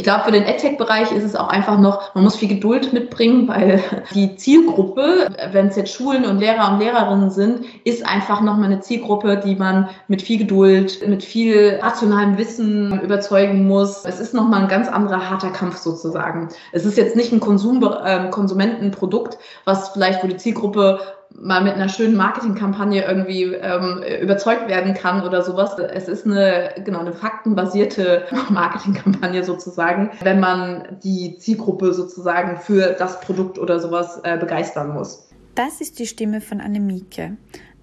Ich glaube, für den EdTech-Bereich ist es auch einfach noch, man muss viel Geduld mitbringen, weil die Zielgruppe, wenn es jetzt Schulen und Lehrer und Lehrerinnen sind, ist einfach nochmal eine Zielgruppe, die man mit viel Geduld, mit viel rationalem Wissen überzeugen muss. Es ist nochmal ein ganz anderer harter Kampf sozusagen. Es ist jetzt nicht ein Konsum, äh, Konsumentenprodukt, was vielleicht, wo die Zielgruppe mal mit einer schönen Marketingkampagne irgendwie ähm, überzeugt werden kann oder sowas. Es ist eine, genau, eine faktenbasierte Marketingkampagne sozusagen, wenn man die Zielgruppe sozusagen für das Produkt oder sowas äh, begeistern muss. Das ist die Stimme von Annemieke.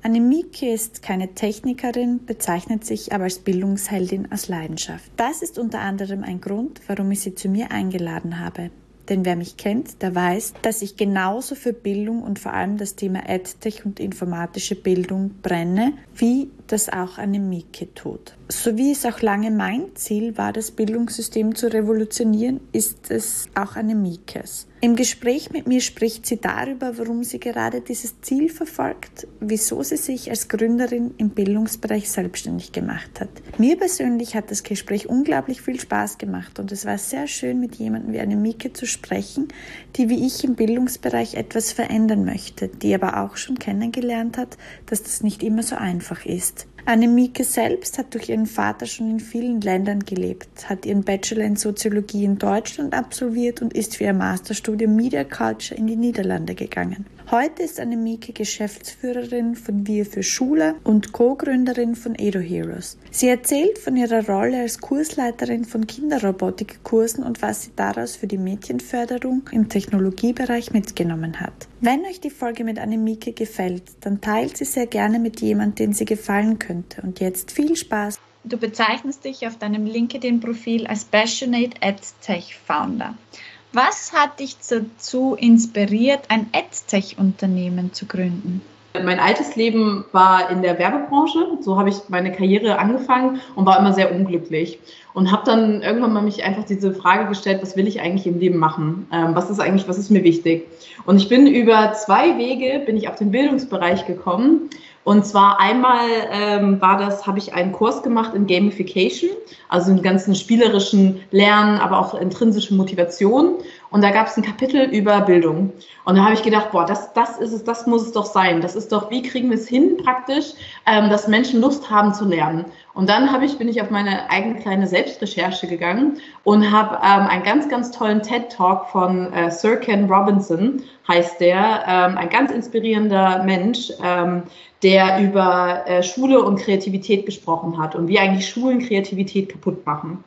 Annemieke ist keine Technikerin, bezeichnet sich aber als Bildungsheldin aus Leidenschaft. Das ist unter anderem ein Grund, warum ich sie zu mir eingeladen habe. Denn wer mich kennt, der weiß, dass ich genauso für Bildung und vor allem das Thema EdTech und informatische Bildung brenne, wie das auch eine Mieke tut. So wie es auch lange mein Ziel war, das Bildungssystem zu revolutionieren, ist es auch eine Mikes. Im Gespräch mit mir spricht sie darüber, warum sie gerade dieses Ziel verfolgt, wieso sie sich als Gründerin im Bildungsbereich selbstständig gemacht hat. Mir persönlich hat das Gespräch unglaublich viel Spaß gemacht und es war sehr schön, mit jemandem wie Annemieke zu sprechen, die wie ich im Bildungsbereich etwas verändern möchte, die aber auch schon kennengelernt hat, dass das nicht immer so einfach ist. Annemieke selbst hat durch ihren Vater schon in vielen Ländern gelebt, hat ihren Bachelor in Soziologie in Deutschland absolviert und ist für ihr Masterstudium Media Culture in die Niederlande gegangen. Heute ist Annemieke Geschäftsführerin von Wir für Schule und Co-Gründerin von Edo Heroes. Sie erzählt von ihrer Rolle als Kursleiterin von Kinderrobotikkursen und was sie daraus für die Mädchenförderung im Technologiebereich mitgenommen hat. Wenn euch die Folge mit Annemieke gefällt, dann teilt sie sehr gerne mit jemandem, den sie gefallen könnte. Und jetzt viel Spaß! Du bezeichnest dich auf deinem LinkedIn-Profil als Passionate EdTech Founder. Was hat dich dazu inspiriert, ein EdTech-Unternehmen zu gründen? Mein altes Leben war in der Werbebranche. So habe ich meine Karriere angefangen und war immer sehr unglücklich. Und habe dann irgendwann mal mich einfach diese Frage gestellt, was will ich eigentlich im Leben machen? Ähm, was ist eigentlich, was ist mir wichtig? Und ich bin über zwei Wege, bin ich auf den Bildungsbereich gekommen. Und zwar einmal ähm, war das, habe ich einen Kurs gemacht in Gamification, also im ganzen spielerischen Lernen, aber auch intrinsische Motivation. Und da gab es ein Kapitel über Bildung. Und da habe ich gedacht, boah, das, das ist es, das muss es doch sein. Das ist doch, wie kriegen wir es hin praktisch, ähm, dass Menschen Lust haben zu lernen. Und dann habe ich, bin ich auf meine eigene kleine Selbstrecherche gegangen und habe ähm, einen ganz, ganz tollen TED-Talk von äh, Sir Ken Robinson, heißt der, ähm, ein ganz inspirierender Mensch, ähm, der über äh, Schule und Kreativität gesprochen hat und wie eigentlich Schulen Kreativität kaputt machen.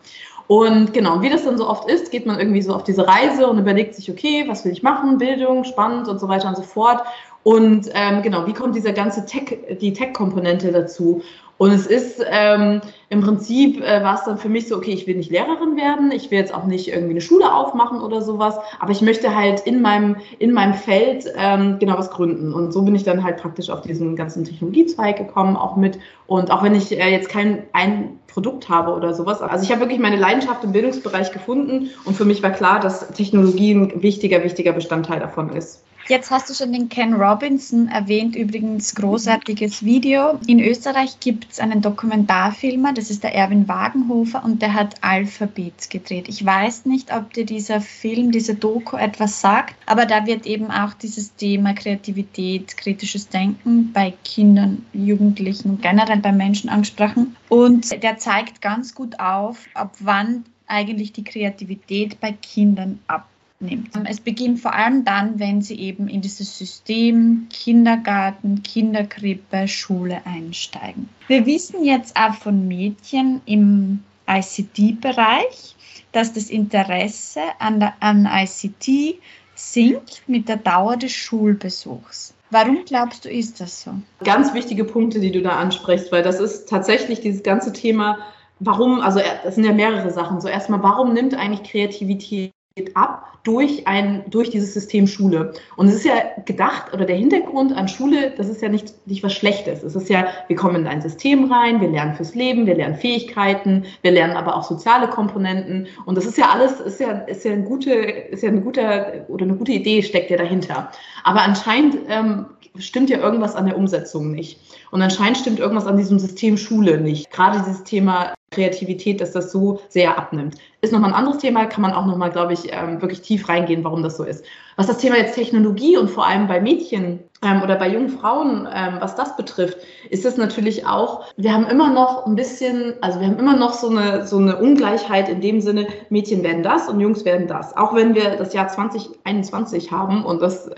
Und genau, wie das dann so oft ist, geht man irgendwie so auf diese Reise und überlegt sich, okay, was will ich machen, Bildung, spannend und so weiter und so fort. Und ähm, genau, wie kommt diese ganze Tech, die Tech-Komponente dazu? Und es ist ähm, im Prinzip äh, war es dann für mich so, okay, ich will nicht Lehrerin werden, ich will jetzt auch nicht irgendwie eine Schule aufmachen oder sowas, aber ich möchte halt in meinem, in meinem Feld ähm, genau was gründen. Und so bin ich dann halt praktisch auf diesen ganzen Technologiezweig gekommen, auch mit. Und auch wenn ich äh, jetzt kein ein Produkt habe oder sowas. Also ich habe wirklich meine Leidenschaft im Bildungsbereich gefunden und für mich war klar, dass Technologie ein wichtiger, wichtiger Bestandteil davon ist. Jetzt hast du schon den Ken Robinson erwähnt, übrigens großartiges Video. In Österreich gibt es einen Dokumentarfilmer, das ist der Erwin Wagenhofer und der hat Alphabet gedreht. Ich weiß nicht, ob dir dieser Film, diese Doku etwas sagt, aber da wird eben auch dieses Thema Kreativität, kritisches Denken bei Kindern, Jugendlichen generell bei Menschen angesprochen. Und der zeigt ganz gut auf, ab wann eigentlich die Kreativität bei Kindern ab nimmt. Es beginnt vor allem dann, wenn sie eben in dieses System Kindergarten, Kinderkrippe, Schule einsteigen. Wir wissen jetzt auch von Mädchen im ICT-Bereich, dass das Interesse an, der, an ICT sinkt mit der Dauer des Schulbesuchs. Warum glaubst du, ist das so? Ganz wichtige Punkte, die du da ansprichst, weil das ist tatsächlich dieses ganze Thema, warum, also das sind ja mehrere Sachen. So erstmal, warum nimmt eigentlich Kreativität ab durch ein, durch dieses System Schule. Und es ist ja gedacht, oder der Hintergrund an Schule, das ist ja nicht, nicht was Schlechtes. Es ist ja, wir kommen in ein System rein, wir lernen fürs Leben, wir lernen Fähigkeiten, wir lernen aber auch soziale Komponenten. Und das ist ja alles, ist ja, ist ja eine gute, ist ja eine gute, oder eine gute Idee steckt ja dahinter. Aber anscheinend ähm, stimmt ja irgendwas an der Umsetzung nicht. Und anscheinend stimmt irgendwas an diesem System Schule nicht. Gerade dieses Thema Kreativität, dass das so sehr abnimmt. Ist nochmal ein anderes Thema, kann man auch nochmal, glaube ich, ähm, wirklich tief reingehen, warum das so ist. Was das Thema jetzt Technologie und vor allem bei Mädchen ähm, oder bei jungen Frauen, ähm, was das betrifft, ist es natürlich auch, wir haben immer noch ein bisschen, also wir haben immer noch so eine, so eine Ungleichheit in dem Sinne, Mädchen werden das und Jungs werden das. Auch wenn wir das Jahr 2021 haben und das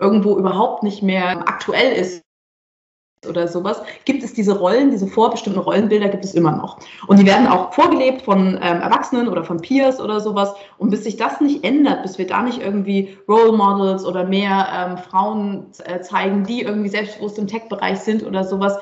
irgendwo überhaupt nicht mehr aktuell ist, oder sowas, gibt es diese Rollen, diese vorbestimmten Rollenbilder gibt es immer noch. Und die werden auch vorgelebt von ähm, Erwachsenen oder von Peers oder sowas. Und bis sich das nicht ändert, bis wir da nicht irgendwie Role Models oder mehr ähm, Frauen äh, zeigen, die irgendwie selbstbewusst im Tech-Bereich sind oder sowas,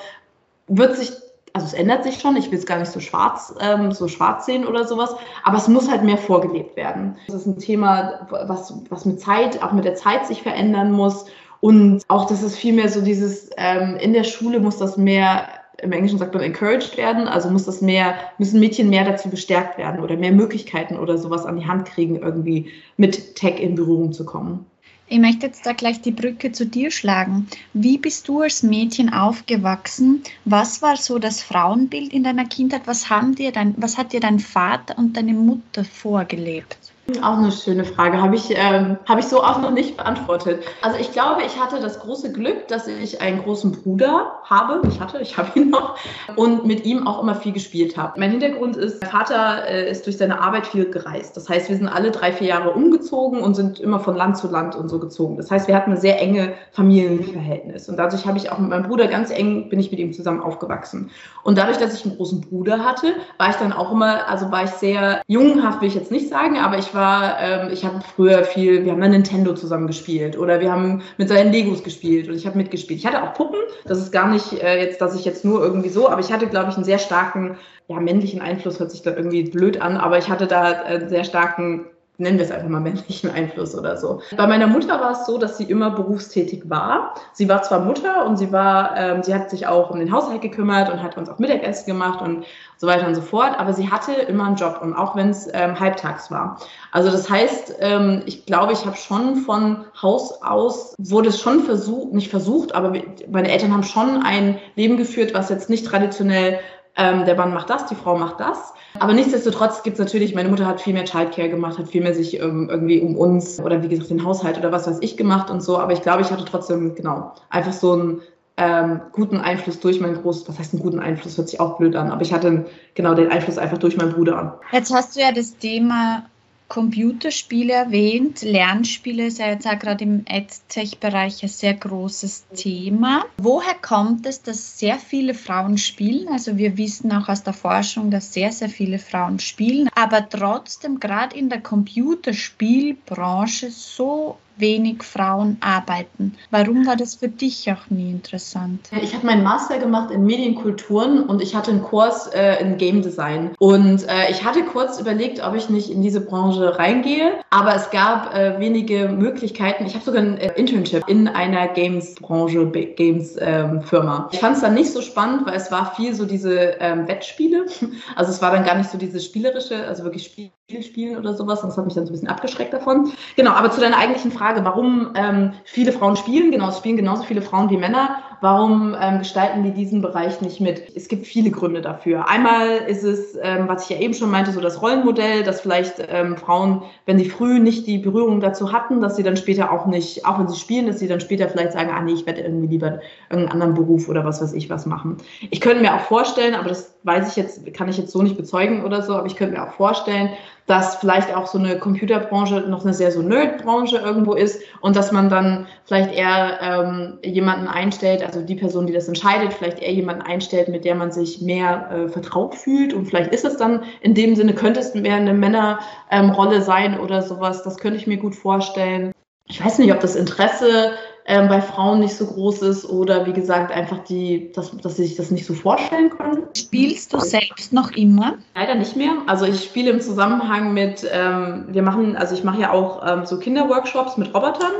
wird sich also es ändert sich schon, ich will es gar nicht so schwarz, ähm, so schwarz sehen oder sowas, aber es muss halt mehr vorgelebt werden. Das ist ein Thema, was, was mit Zeit, auch mit der Zeit sich verändern muss und auch, dass es viel mehr so dieses, ähm, in der Schule muss das mehr, im Englischen sagt man encouraged werden, also muss das mehr, müssen Mädchen mehr dazu bestärkt werden oder mehr Möglichkeiten oder sowas an die Hand kriegen, irgendwie mit Tech in Berührung zu kommen. Ich möchte jetzt da gleich die Brücke zu dir schlagen. Wie bist du als Mädchen aufgewachsen? Was war so das Frauenbild in deiner Kindheit? Was, haben dir dein, was hat dir dein Vater und deine Mutter vorgelebt? Auch eine schöne Frage. Habe ich, ähm, hab ich so auch noch nicht beantwortet. Also ich glaube, ich hatte das große Glück, dass ich einen großen Bruder habe. Ich hatte, ich habe ihn noch. Und mit ihm auch immer viel gespielt habe. Mein Hintergrund ist, mein Vater äh, ist durch seine Arbeit viel gereist. Das heißt, wir sind alle drei, vier Jahre umgezogen und sind immer von Land zu Land und so gezogen. Das heißt, wir hatten ein sehr enge Familienverhältnis. Und dadurch habe ich auch mit meinem Bruder ganz eng, bin ich mit ihm zusammen aufgewachsen. Und dadurch, dass ich einen großen Bruder hatte, war ich dann auch immer, also war ich sehr jungenhaft, will ich jetzt nicht sagen, aber ich war, ähm, ich habe früher viel, wir haben dann Nintendo zusammen gespielt oder wir haben mit seinen Legos gespielt und ich habe mitgespielt. Ich hatte auch Puppen, das ist gar nicht äh, jetzt, dass ich jetzt nur irgendwie so, aber ich hatte, glaube ich, einen sehr starken, ja, männlichen Einfluss, hört sich da irgendwie blöd an, aber ich hatte da einen sehr starken nennen wir es einfach mal männlichen Einfluss oder so. Bei meiner Mutter war es so, dass sie immer berufstätig war. Sie war zwar Mutter und sie war, ähm, sie hat sich auch um den Haushalt gekümmert und hat uns auch Mittagessen gemacht und so weiter und so fort, aber sie hatte immer einen Job und auch wenn es ähm, halbtags war. Also das heißt, ähm, ich glaube, ich habe schon von Haus aus, wurde es schon versucht, nicht versucht, aber meine Eltern haben schon ein Leben geführt, was jetzt nicht traditionell ähm, der Mann macht das, die Frau macht das. Aber nichtsdestotrotz gibt es natürlich, meine Mutter hat viel mehr Childcare gemacht, hat viel mehr sich ähm, irgendwie um uns oder wie gesagt den Haushalt oder was weiß ich gemacht und so. Aber ich glaube, ich hatte trotzdem, genau, einfach so einen ähm, guten Einfluss durch meinen Groß, was heißt einen guten Einfluss, hört sich auch blöd an, aber ich hatte genau den Einfluss einfach durch meinen Bruder. Jetzt hast du ja das Thema Computerspiele erwähnt. Lernspiele ist ja jetzt auch gerade im EdTech-Bereich ein sehr großes Thema. Woher kommt es, dass sehr viele Frauen spielen? Also wir wissen auch aus der Forschung, dass sehr, sehr viele Frauen spielen, aber trotzdem gerade in der Computerspielbranche so wenig Frauen arbeiten. Warum war das für dich auch nie interessant? Ich habe meinen Master gemacht in Medienkulturen und ich hatte einen Kurs äh, in Game Design. Und äh, ich hatte kurz überlegt, ob ich nicht in diese Branche reingehe, aber es gab äh, wenige Möglichkeiten. Ich habe sogar ein äh, Internship in einer Games-Branche, Games-Firma. Ähm, ich fand es dann nicht so spannend, weil es war viel so diese ähm, Wettspiele. Also es war dann gar nicht so dieses spielerische, also wirklich Spiel spielen oder sowas. Das hat mich dann so ein bisschen abgeschreckt davon. Genau, aber zu deiner eigentlichen Frage Frage, warum ähm, viele Frauen spielen, genau, es spielen genauso viele Frauen wie Männer. Warum ähm, gestalten die diesen Bereich nicht mit? Es gibt viele Gründe dafür. Einmal ist es, ähm, was ich ja eben schon meinte, so das Rollenmodell, dass vielleicht ähm, Frauen, wenn sie früh nicht die Berührung dazu hatten, dass sie dann später auch nicht, auch wenn sie spielen, dass sie dann später vielleicht sagen, ah nee, ich werde irgendwie lieber irgendeinen anderen Beruf oder was weiß ich was machen. Ich könnte mir auch vorstellen, aber das weiß ich jetzt, kann ich jetzt so nicht bezeugen oder so, aber ich könnte mir auch vorstellen, dass vielleicht auch so eine Computerbranche noch eine sehr so Nerd-Branche irgendwo ist und dass man dann vielleicht eher ähm, jemanden einstellt, also die Person, die das entscheidet, vielleicht eher jemanden einstellt, mit der man sich mehr äh, vertraut fühlt und vielleicht ist es dann in dem Sinne, könnte es mehr eine Männerrolle ähm, sein oder sowas, das könnte ich mir gut vorstellen. Ich weiß nicht, ob das Interesse ähm, bei Frauen nicht so groß ist oder wie gesagt einfach die, dass, dass sie sich das nicht so vorstellen können. Spielst du selbst noch immer? Leider nicht mehr. Also ich spiele im Zusammenhang mit, ähm, wir machen, also ich mache ja auch ähm, so Kinderworkshops mit Robotern.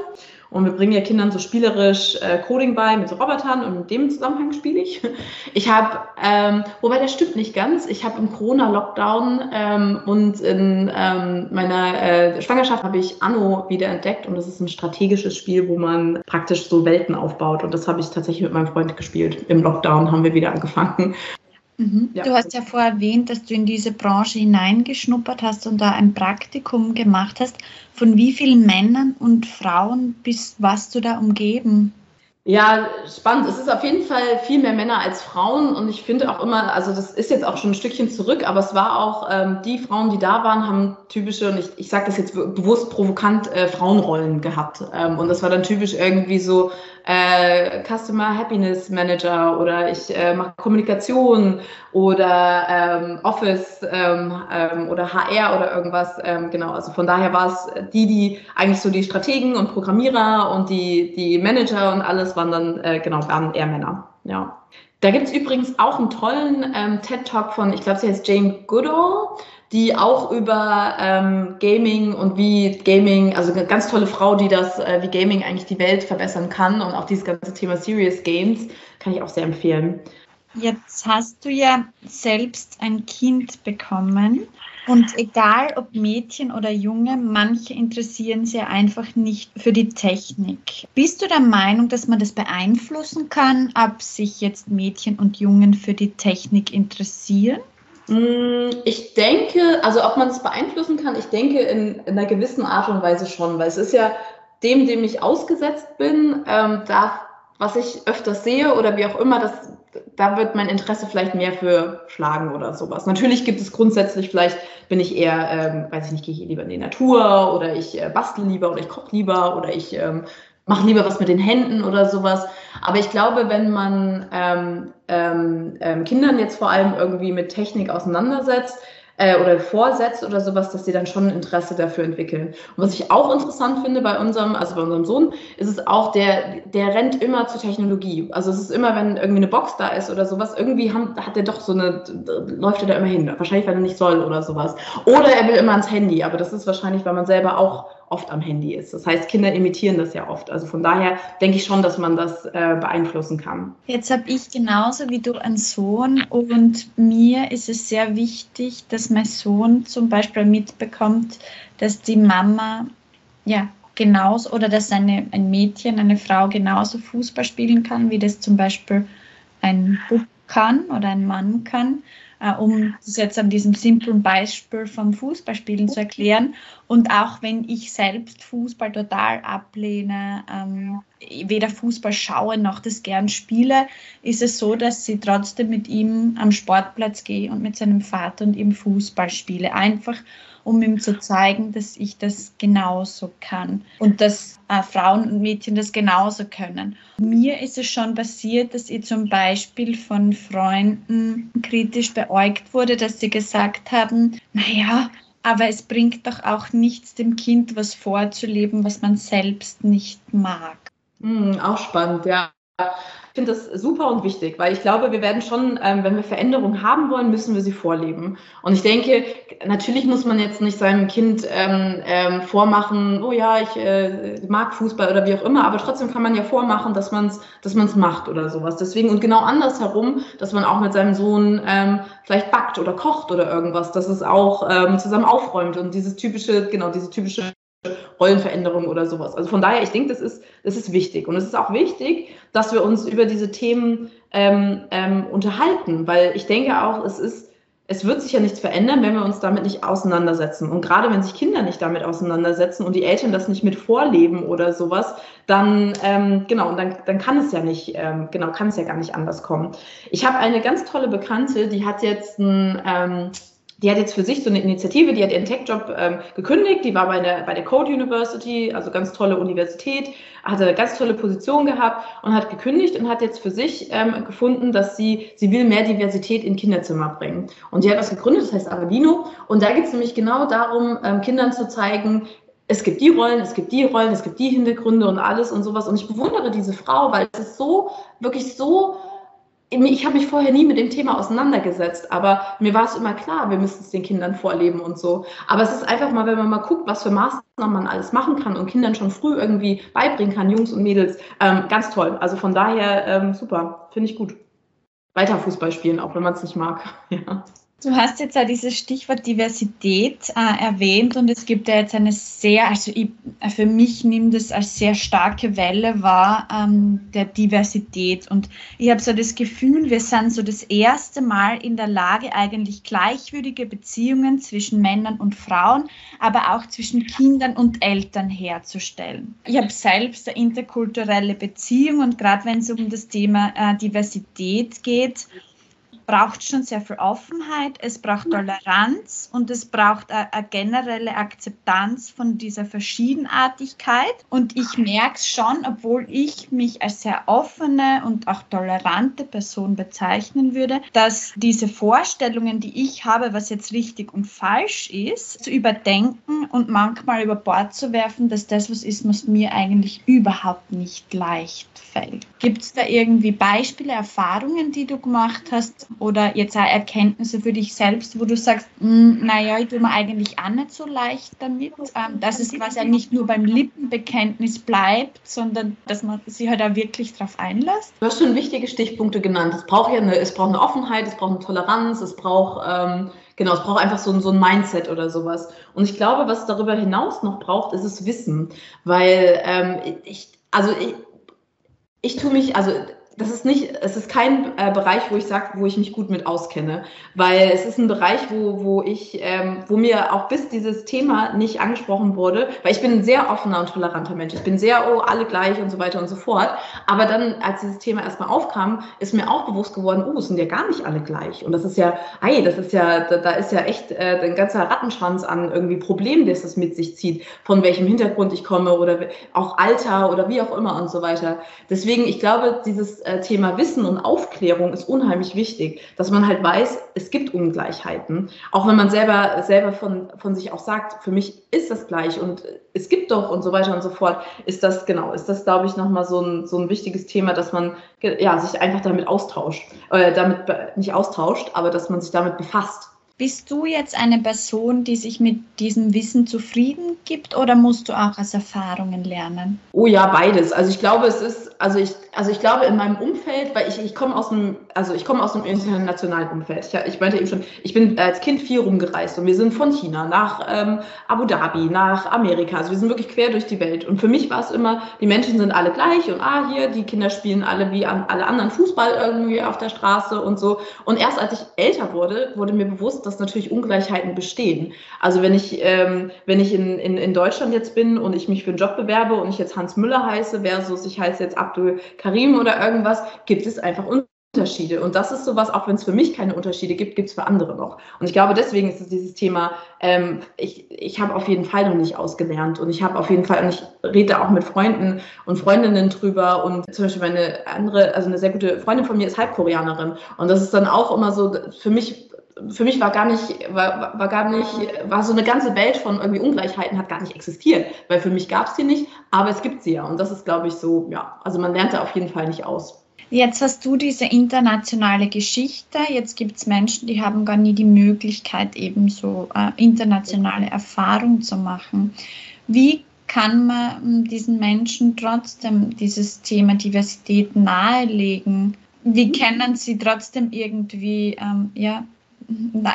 Und wir bringen ja Kindern so spielerisch äh, Coding bei mit so Robotern und in dem Zusammenhang spiele ich. Ich habe, ähm, wobei das stimmt nicht ganz, ich habe im Corona-Lockdown ähm, und in ähm, meiner äh, Schwangerschaft habe ich Anno wieder entdeckt und das ist ein strategisches Spiel, wo man praktisch so Welten aufbaut und das habe ich tatsächlich mit meinem Freund gespielt. Im Lockdown haben wir wieder angefangen. Mhm. Ja. Du hast ja vorher erwähnt, dass du in diese Branche hineingeschnuppert hast und da ein Praktikum gemacht hast. Von wie vielen Männern und Frauen bist warst du da umgeben? Ja, spannend. Es ist auf jeden Fall viel mehr Männer als Frauen und ich finde auch immer, also das ist jetzt auch schon ein Stückchen zurück, aber es war auch, ähm, die Frauen, die da waren, haben typische, und ich, ich sage das jetzt bewusst provokant, äh, Frauenrollen gehabt. Ähm, und das war dann typisch irgendwie so äh, Customer Happiness Manager oder ich äh, mache Kommunikation oder ähm, Office ähm, ähm, oder HR oder irgendwas. Ähm, genau, also von daher war es die, die eigentlich so die Strategen und Programmierer und die, die Manager und alles waren dann, äh, genau, waren eher Männer. Ja. Da gibt es übrigens auch einen tollen ähm, TED-Talk von, ich glaube, sie heißt Jane Goodall die auch über ähm, Gaming und wie Gaming, also eine ganz tolle Frau, die das, äh, wie Gaming eigentlich die Welt verbessern kann und auch dieses ganze Thema Serious Games, kann ich auch sehr empfehlen. Jetzt hast du ja selbst ein Kind bekommen und egal ob Mädchen oder Junge, manche interessieren sich einfach nicht für die Technik. Bist du der Meinung, dass man das beeinflussen kann, ob sich jetzt Mädchen und Jungen für die Technik interessieren? Mm, ich denke, also ob man es beeinflussen kann, ich denke in, in, einer gewissen Art und Weise schon, weil es ist ja dem, dem ich ausgesetzt bin, ähm, da, was ich öfters sehe oder wie auch immer, das, da wird mein Interesse vielleicht mehr für schlagen oder sowas. Natürlich gibt es grundsätzlich, vielleicht bin ich eher, ähm, weiß ich nicht, gehe ich lieber in die Natur oder ich äh, bastel lieber oder ich koche lieber oder ich ähm, mache lieber was mit den Händen oder sowas. Aber ich glaube, wenn man ähm, ähm, ähm, Kindern jetzt vor allem irgendwie mit Technik auseinandersetzt, äh, oder vorsetzt oder sowas, dass sie dann schon ein Interesse dafür entwickeln. Und was ich auch interessant finde bei unserem, also bei unserem Sohn, ist es auch, der, der rennt immer zur Technologie. Also es ist immer, wenn irgendwie eine Box da ist oder sowas, irgendwie haben, hat er doch so eine, läuft er da immer hin. Wahrscheinlich, weil er nicht soll oder sowas. Oder er will immer ans Handy, aber das ist wahrscheinlich, weil man selber auch oft am Handy ist. Das heißt, Kinder imitieren das ja oft. Also von daher denke ich schon, dass man das äh, beeinflussen kann. Jetzt habe ich genauso wie du einen Sohn und mir ist es sehr wichtig, dass mein Sohn zum Beispiel mitbekommt, dass die Mama ja genauso oder dass eine, ein Mädchen, eine Frau genauso Fußball spielen kann, wie das zum Beispiel ein Bub kann oder ein Mann kann äh, um das jetzt an diesem simplen Beispiel vom Fußballspielen zu erklären. Und auch wenn ich selbst Fußball total ablehne, ähm, weder Fußball schaue noch das gern spiele, ist es so, dass sie trotzdem mit ihm am Sportplatz gehe und mit seinem Vater und ihm Fußball spiele. Einfach um ihm zu zeigen, dass ich das genauso kann und dass äh, Frauen und Mädchen das genauso können. Mir ist es schon passiert, dass ich zum Beispiel von Freunden kritisch beäugt wurde, dass sie gesagt haben, naja, aber es bringt doch auch nichts, dem Kind was vorzuleben, was man selbst nicht mag. Mm, auch spannend, ja. Ich finde das super und wichtig, weil ich glaube, wir werden schon, ähm, wenn wir Veränderungen haben wollen, müssen wir sie vorleben. Und ich denke, natürlich muss man jetzt nicht seinem Kind ähm, ähm, vormachen, oh ja, ich äh, mag Fußball oder wie auch immer, aber trotzdem kann man ja vormachen, dass man es dass man's macht oder sowas. Deswegen und genau andersherum, dass man auch mit seinem Sohn ähm, vielleicht backt oder kocht oder irgendwas, dass es auch ähm, zusammen aufräumt und dieses typische, genau, diese typische Rollenveränderung oder sowas. Also von daher, ich denke, das ist, das ist wichtig. Und es ist auch wichtig, dass wir uns über diese Themen ähm, ähm, unterhalten, weil ich denke auch, es ist, es wird sich ja nichts verändern, wenn wir uns damit nicht auseinandersetzen. Und gerade wenn sich Kinder nicht damit auseinandersetzen und die Eltern das nicht mit vorleben oder sowas, dann ähm, genau, und dann, dann kann es ja nicht, ähm, genau, kann es ja gar nicht anders kommen. Ich habe eine ganz tolle Bekannte, die hat jetzt ein ähm, die hat jetzt für sich so eine Initiative, die hat ihren Tech-Job ähm, gekündigt, die war bei der, bei der Code University, also ganz tolle Universität, hatte eine ganz tolle Position gehabt und hat gekündigt und hat jetzt für sich ähm, gefunden, dass sie, sie will mehr Diversität in Kinderzimmer bringen. Und die hat was gegründet, das heißt Avellino. Und da geht es nämlich genau darum, ähm, Kindern zu zeigen, es gibt die Rollen, es gibt die Rollen, es gibt die Hintergründe und alles und sowas. Und ich bewundere diese Frau, weil es ist so, wirklich so ich habe mich vorher nie mit dem Thema auseinandergesetzt, aber mir war es immer klar, wir müssen es den Kindern vorleben und so. Aber es ist einfach mal, wenn man mal guckt, was für Maßnahmen man alles machen kann und Kindern schon früh irgendwie beibringen kann, Jungs und Mädels, ähm, ganz toll. Also von daher ähm, super, finde ich gut. Weiter Fußball spielen, auch wenn man es nicht mag. ja. Du hast jetzt ja dieses Stichwort Diversität äh, erwähnt und es gibt ja jetzt eine sehr, also ich, für mich nimmt es als sehr starke Welle wahr ähm, der Diversität und ich habe so das Gefühl, wir sind so das erste Mal in der Lage, eigentlich gleichwürdige Beziehungen zwischen Männern und Frauen, aber auch zwischen Kindern und Eltern herzustellen. Ich habe selbst eine interkulturelle Beziehung und gerade wenn es um das Thema äh, Diversität geht, braucht schon sehr viel Offenheit, es braucht Toleranz und es braucht eine, generelle Akzeptanz von dieser Verschiedenartigkeit. Und ich merke es schon, obwohl ich mich als sehr offene und auch tolerante Person bezeichnen würde, dass diese Vorstellungen, die ich habe, was jetzt richtig und falsch ist, zu überdenken und manchmal über Bord zu werfen, dass das was ist, was mir eigentlich überhaupt nicht leicht fällt. Gibt es da irgendwie Beispiele, Erfahrungen, die du gemacht hast oder jetzt auch Erkenntnisse für dich selbst, wo du sagst, hm, naja, ich tue mir eigentlich auch nicht so leicht damit, ähm, dass es quasi nicht nur beim Lippenbekenntnis bleibt, sondern dass man sich halt auch wirklich darauf einlässt? Du hast schon wichtige Stichpunkte genannt. Es braucht ja eine, es braucht eine Offenheit, es braucht eine Toleranz, es braucht ähm, Genau, es braucht einfach so, so ein Mindset oder sowas. Und ich glaube, was darüber hinaus noch braucht, ist es Wissen. Weil ähm, ich, also ich, ich tue mich, also das ist nicht, es ist kein äh, Bereich, wo ich sage, wo ich mich gut mit auskenne, weil es ist ein Bereich, wo, wo ich, ähm, wo mir auch bis dieses Thema nicht angesprochen wurde, weil ich bin ein sehr offener und toleranter Mensch. Ich bin sehr, oh, alle gleich und so weiter und so fort. Aber dann, als dieses Thema erstmal aufkam, ist mir auch bewusst geworden, oh, es sind ja gar nicht alle gleich. Und das ist ja, hey, das ist ja, da, da ist ja echt äh, ein ganzer Rattenschwanz an irgendwie Problemen, das das mit sich zieht, von welchem Hintergrund ich komme oder auch Alter oder wie auch immer und so weiter. Deswegen, ich glaube, dieses Thema Wissen und Aufklärung ist unheimlich wichtig, dass man halt weiß, es gibt Ungleichheiten. Auch wenn man selber, selber von, von sich auch sagt, für mich ist das gleich und es gibt doch und so weiter und so fort, ist das, genau, ist das, glaube ich, nochmal so ein, so ein wichtiges Thema, dass man ja, sich einfach damit austauscht, äh, damit nicht austauscht, aber dass man sich damit befasst. Bist du jetzt eine Person, die sich mit diesem Wissen zufrieden gibt oder musst du auch aus Erfahrungen lernen? Oh ja, beides. Also ich glaube, es ist, also ich, also ich glaube in meinem Umfeld, weil ich, ich komme aus dem, also ich komme aus dem internationalen Umfeld. Ich, ich meinte eben schon, ich bin als Kind viel rumgereist und wir sind von China nach ähm, Abu Dhabi, nach Amerika. Also wir sind wirklich quer durch die Welt. Und für mich war es immer, die Menschen sind alle gleich und ah, hier, die Kinder spielen alle wie an, alle anderen Fußball irgendwie auf der Straße und so. Und erst als ich älter wurde, wurde mir bewusst, dass natürlich Ungleichheiten bestehen. Also wenn ich, ähm, wenn ich in, in, in Deutschland jetzt bin und ich mich für einen Job bewerbe und ich jetzt Hans Müller heiße versus ich heiße jetzt Abdul Karim oder irgendwas, gibt es einfach Unterschiede. Und das ist sowas, auch wenn es für mich keine Unterschiede gibt, gibt es für andere noch. Und ich glaube, deswegen ist es dieses Thema, ähm, ich, ich habe auf jeden Fall noch nicht ausgelernt und ich habe auf jeden Fall, und ich rede auch mit Freunden und Freundinnen drüber und zum Beispiel meine andere, also eine sehr gute Freundin von mir ist Halbkoreanerin. Und das ist dann auch immer so für mich für mich war gar nicht, war, war gar nicht, war so eine ganze Welt von irgendwie Ungleichheiten hat gar nicht existiert, weil für mich gab es die nicht, aber es gibt sie ja. Und das ist, glaube ich, so, ja, also man lernt da auf jeden Fall nicht aus. Jetzt hast du diese internationale Geschichte. Jetzt gibt es Menschen, die haben gar nie die Möglichkeit, eben so äh, internationale Erfahrung zu machen. Wie kann man diesen Menschen trotzdem dieses Thema Diversität nahelegen? Wie können sie trotzdem irgendwie ähm, ja,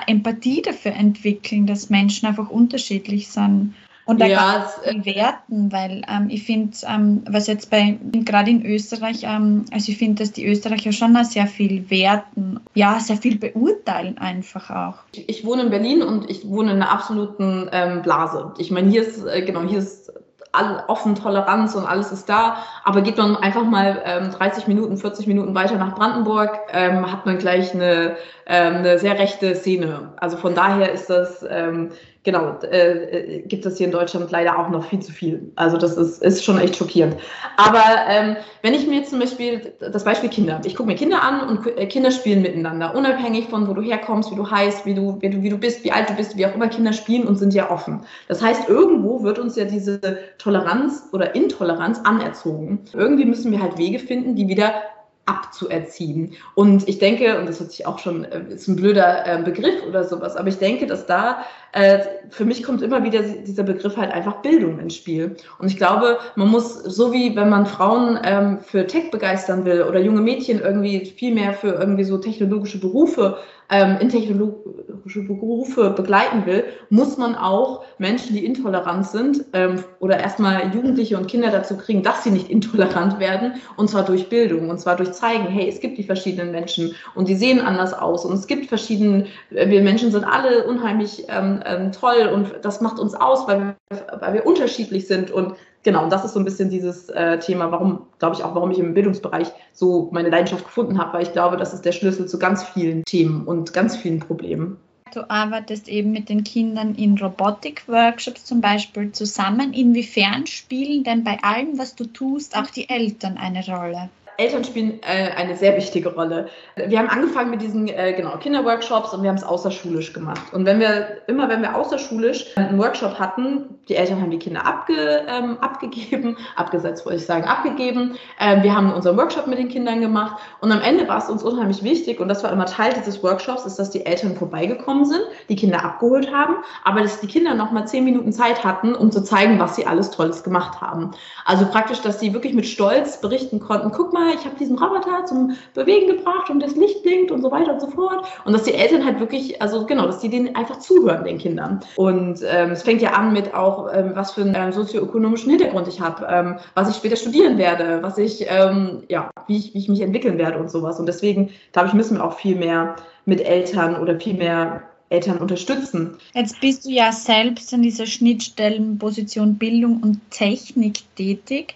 Empathie dafür entwickeln, dass Menschen einfach unterschiedlich sind. Und da ja, es, werten, weil ähm, ich finde, ähm, was jetzt bei, gerade in Österreich, ähm, also ich finde, dass die Österreicher schon sehr viel werten, ja, sehr viel beurteilen einfach auch. Ich, ich wohne in Berlin und ich wohne in einer absoluten ähm, Blase. Ich meine, hier ist, äh, genau, hier ist all, offen Toleranz und alles ist da. Aber geht man einfach mal ähm, 30 Minuten, 40 Minuten weiter nach Brandenburg, ähm, hat man gleich eine ähm, eine sehr rechte Szene. Also von daher ist das, ähm, genau, äh, äh, gibt es hier in Deutschland leider auch noch viel zu viel. Also das ist, ist schon echt schockierend. Aber ähm, wenn ich mir jetzt zum Beispiel das Beispiel Kinder, ich gucke mir Kinder an und äh, Kinder spielen miteinander, unabhängig von wo du herkommst, wie du heißt, wie du, wie du, wie du bist, wie alt du bist, wie auch immer, Kinder spielen und sind ja offen. Das heißt, irgendwo wird uns ja diese Toleranz oder Intoleranz anerzogen. Irgendwie müssen wir halt Wege finden, die wieder abzuerziehen. Und ich denke, und das hört sich auch schon, äh, ist ein blöder äh, Begriff oder sowas, aber ich denke, dass da äh, für mich kommt immer wieder dieser Begriff halt einfach Bildung ins Spiel. Und ich glaube, man muss, so wie wenn man Frauen ähm, für Tech begeistern will oder junge Mädchen irgendwie viel mehr für irgendwie so technologische Berufe ähm, in technologische Berufe begleiten will, muss man auch Menschen, die intolerant sind, ähm, oder erstmal Jugendliche und Kinder dazu kriegen, dass sie nicht intolerant werden, und zwar durch Bildung, und zwar durch zeigen, hey, es gibt die verschiedenen Menschen und die sehen anders aus und es gibt verschiedene, wir Menschen sind alle unheimlich ähm, ähm, toll und das macht uns aus, weil wir, weil wir unterschiedlich sind und genau, und das ist so ein bisschen dieses äh, Thema, warum, glaube ich, auch, warum ich im Bildungsbereich so meine Leidenschaft gefunden habe, weil ich glaube, das ist der Schlüssel zu ganz vielen Themen und ganz vielen Problemen. Du arbeitest eben mit den Kindern in Robotik-Workshops zum Beispiel zusammen. Inwiefern spielen denn bei allem, was du tust, auch die Eltern eine Rolle? Eltern spielen äh, eine sehr wichtige Rolle. Wir haben angefangen mit diesen äh, genau, Kinderworkshops und wir haben es außerschulisch gemacht. Und wenn wir, immer wenn wir außerschulisch einen Workshop hatten, die Eltern haben die Kinder abge, ähm, abgegeben, abgesetzt wollte ich sagen, abgegeben. Ähm, wir haben unseren Workshop mit den Kindern gemacht und am Ende war es uns unheimlich wichtig und das war immer Teil dieses Workshops, ist, dass die Eltern vorbeigekommen sind, die Kinder abgeholt haben, aber dass die Kinder noch mal zehn Minuten Zeit hatten, um zu zeigen, was sie alles Tolles gemacht haben. Also praktisch, dass sie wirklich mit Stolz berichten konnten, guck mal, ich habe diesen Roboter zum Bewegen gebracht und das Licht blinkt und so weiter und so fort. Und dass die Eltern halt wirklich, also genau, dass die denen einfach zuhören, den Kindern. Und ähm, es fängt ja an mit auch, ähm, was für einen ähm, sozioökonomischen Hintergrund ich habe, ähm, was ich später studieren werde, was ich, ähm, ja, wie ich, wie ich mich entwickeln werde und sowas. Und deswegen, glaube ich, müssen wir auch viel mehr mit Eltern oder viel mehr Eltern unterstützen. Jetzt bist du ja selbst in dieser Schnittstellenposition Bildung und Technik tätig.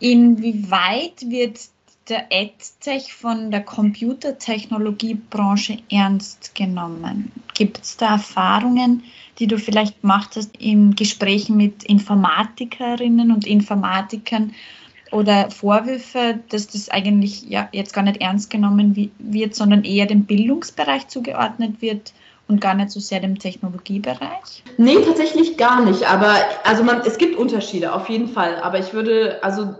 Inwieweit wird der EdTech von der Computertechnologiebranche ernst genommen? Gibt es da Erfahrungen, die du vielleicht gemacht hast in Gesprächen mit Informatikerinnen und Informatikern oder Vorwürfe, dass das eigentlich ja jetzt gar nicht ernst genommen wird, sondern eher dem Bildungsbereich zugeordnet wird? und gar nicht so sehr dem Technologiebereich? Nee, tatsächlich gar nicht. Aber also man, es gibt Unterschiede auf jeden Fall. Aber ich würde, also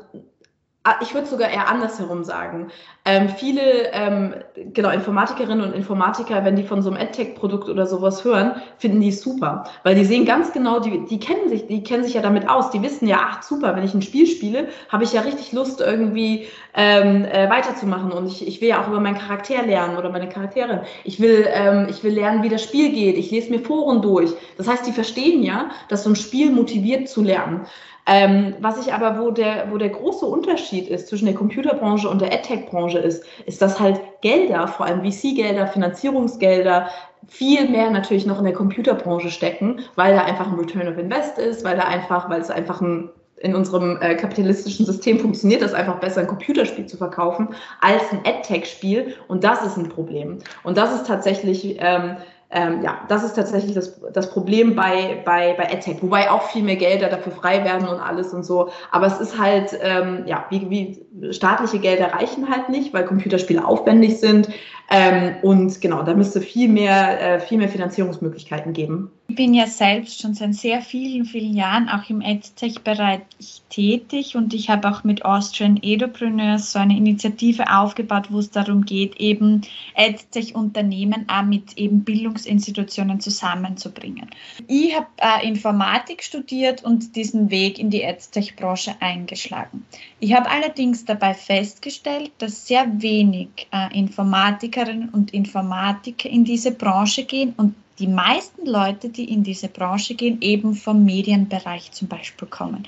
ich würde sogar eher andersherum sagen. Ähm, viele ähm, genau, Informatikerinnen und Informatiker, wenn die von so einem AdTech-Produkt oder sowas hören, finden die super. Weil die sehen ganz genau, die, die kennen sich, die kennen sich ja damit aus. Die wissen ja, ach super, wenn ich ein Spiel spiele, habe ich ja richtig Lust, irgendwie ähm, äh, weiterzumachen. Und ich, ich will ja auch über meinen Charakter lernen oder meine Charaktere. Ich will, ähm, ich will lernen, wie das Spiel geht. Ich lese mir Foren durch. Das heißt, die verstehen ja, dass so ein Spiel motiviert zu lernen. Ähm, was ich aber, wo der, wo der große Unterschied ist zwischen der Computerbranche und der AdTech-Branche ist, ist, dass halt Gelder, vor allem VC-Gelder, Finanzierungsgelder, viel mehr natürlich noch in der Computerbranche stecken, weil da einfach ein Return of Invest ist, weil da einfach, weil es einfach ein in unserem äh, kapitalistischen System funktioniert das einfach besser, ein Computerspiel zu verkaufen als ein AdTech-Spiel. Und das ist ein Problem. Und das ist tatsächlich ähm, ähm, ja, das ist tatsächlich das, das Problem bei, bei, bei EdTech, wobei auch viel mehr Gelder dafür frei werden und alles und so. Aber es ist halt, ähm, ja, wie, wie staatliche Gelder reichen halt nicht, weil Computerspiele aufwendig sind. Ähm, und genau, da müsste viel mehr, äh, viel mehr Finanzierungsmöglichkeiten geben. Ich bin ja selbst schon seit sehr vielen, vielen Jahren auch im EdTech-Bereich tätig und ich habe auch mit Austrian Edupreneurs so eine Initiative aufgebaut, wo es darum geht, eben EdTech-Unternehmen auch mit eben Bildungsinstitutionen zusammenzubringen. Ich habe äh, Informatik studiert und diesen Weg in die EdTech-Branche eingeschlagen. Ich habe allerdings dabei festgestellt, dass sehr wenig äh, Informatikerinnen und Informatiker in diese Branche gehen und die meisten Leute, die in diese Branche gehen, eben vom Medienbereich zum Beispiel kommen.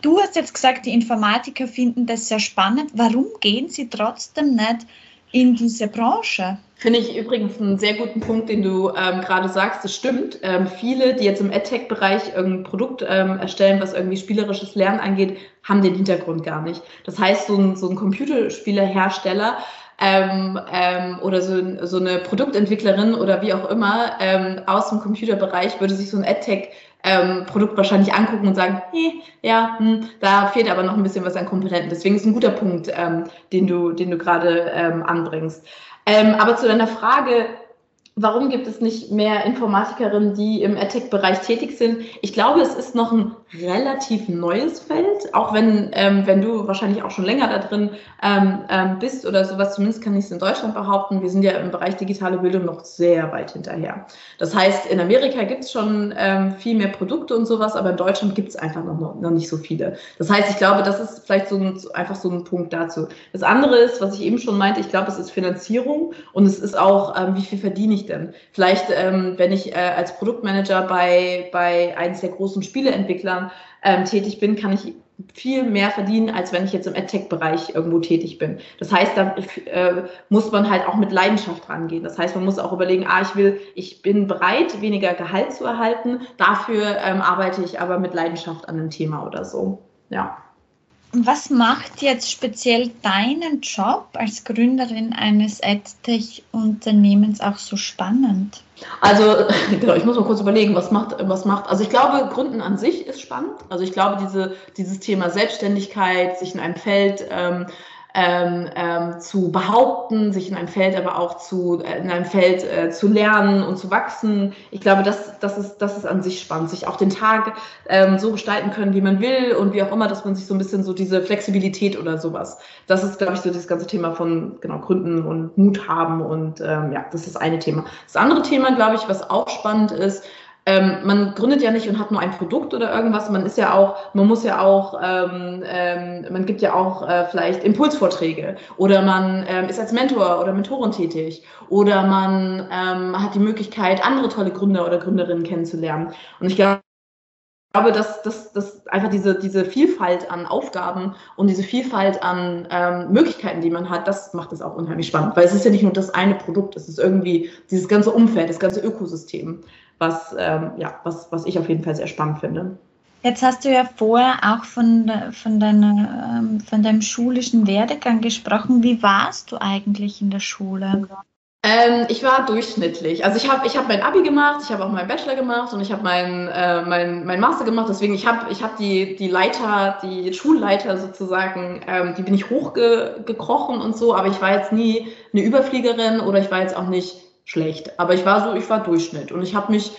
Du hast jetzt gesagt, die Informatiker finden das sehr spannend. Warum gehen sie trotzdem nicht in diese Branche? Finde ich übrigens einen sehr guten Punkt, den du ähm, gerade sagst. Das stimmt. Ähm, viele, die jetzt im AdTech-Bereich irgendein Produkt ähm, erstellen, was irgendwie spielerisches Lernen angeht, haben den Hintergrund gar nicht. Das heißt, so ein, so ein Computerspielerhersteller ähm, ähm, oder so, so eine Produktentwicklerin oder wie auch immer ähm, aus dem Computerbereich würde sich so ein AdTech ähm, Produkt wahrscheinlich angucken und sagen, hey, ja, hm, da fehlt aber noch ein bisschen was an Komponenten. Deswegen ist ein guter Punkt, ähm, den du, den du gerade ähm, anbringst. Ähm, aber zu deiner Frage, warum gibt es nicht mehr Informatikerinnen, die im AdTech-Bereich tätig sind? Ich glaube, es ist noch ein relativ neues Feld, auch wenn, ähm, wenn du wahrscheinlich auch schon länger da drin ähm, ähm, bist oder sowas, zumindest kann ich es in Deutschland behaupten, wir sind ja im Bereich digitale Bildung noch sehr weit hinterher. Das heißt, in Amerika gibt es schon ähm, viel mehr Produkte und sowas, aber in Deutschland gibt es einfach noch, noch nicht so viele. Das heißt, ich glaube, das ist vielleicht so ein, einfach so ein Punkt dazu. Das andere ist, was ich eben schon meinte, ich glaube, es ist Finanzierung und es ist auch, ähm, wie viel verdiene ich denn? Vielleicht, ähm, wenn ich äh, als Produktmanager bei, bei eines der großen Spieleentwicklern ähm, tätig bin, kann ich viel mehr verdienen, als wenn ich jetzt im AdTech-Bereich irgendwo tätig bin. Das heißt, da äh, muss man halt auch mit Leidenschaft rangehen. Das heißt, man muss auch überlegen, ah, ich will, ich bin bereit, weniger Gehalt zu erhalten, dafür ähm, arbeite ich aber mit Leidenschaft an einem Thema oder so. Ja. Was macht jetzt speziell deinen Job als Gründerin eines AdTech-Unternehmens auch so spannend? Also, genau, ich muss mal kurz überlegen, was macht, was macht, also ich glaube, Gründen an sich ist spannend. Also ich glaube, diese, dieses Thema Selbstständigkeit, sich in einem Feld ähm, ähm, ähm, zu behaupten, sich in einem Feld aber auch zu, äh, in einem Feld äh, zu lernen und zu wachsen. Ich glaube, das, das, ist, das ist an sich spannend, sich auch den Tag ähm, so gestalten können, wie man will und wie auch immer, dass man sich so ein bisschen so diese Flexibilität oder sowas. Das ist, glaube ich, so das ganze Thema von genau Gründen und Mut haben und ähm, ja, das ist das eine Thema. Das andere Thema, glaube ich, was auch spannend ist, ähm, man gründet ja nicht und hat nur ein Produkt oder irgendwas. Man ist ja auch, man muss ja auch, ähm, ähm, man gibt ja auch äh, vielleicht Impulsvorträge oder man ähm, ist als Mentor oder Mentorin tätig oder man ähm, hat die Möglichkeit, andere tolle Gründer oder Gründerinnen kennenzulernen. Und ich glaube, dass, dass, dass einfach diese, diese Vielfalt an Aufgaben und diese Vielfalt an ähm, Möglichkeiten, die man hat, das macht es auch unheimlich spannend. Weil es ist ja nicht nur das eine Produkt, es ist irgendwie dieses ganze Umfeld, das ganze Ökosystem was, ähm, ja, was, was ich auf jeden Fall sehr spannend finde. Jetzt hast du ja vorher auch von, von, deiner, ähm, von deinem schulischen Werdegang gesprochen. Wie warst du eigentlich in der Schule? Ähm, ich war durchschnittlich. Also ich habe ich hab mein Abi gemacht, ich habe auch meinen Bachelor gemacht und ich habe meinen äh, mein, mein Master gemacht. Deswegen, ich habe ich hab die, die Leiter, die Schulleiter sozusagen, ähm, die bin ich hochgekrochen und so, aber ich war jetzt nie eine Überfliegerin oder ich war jetzt auch nicht schlecht. Aber ich war so, ich war Durchschnitt und ich habe mich,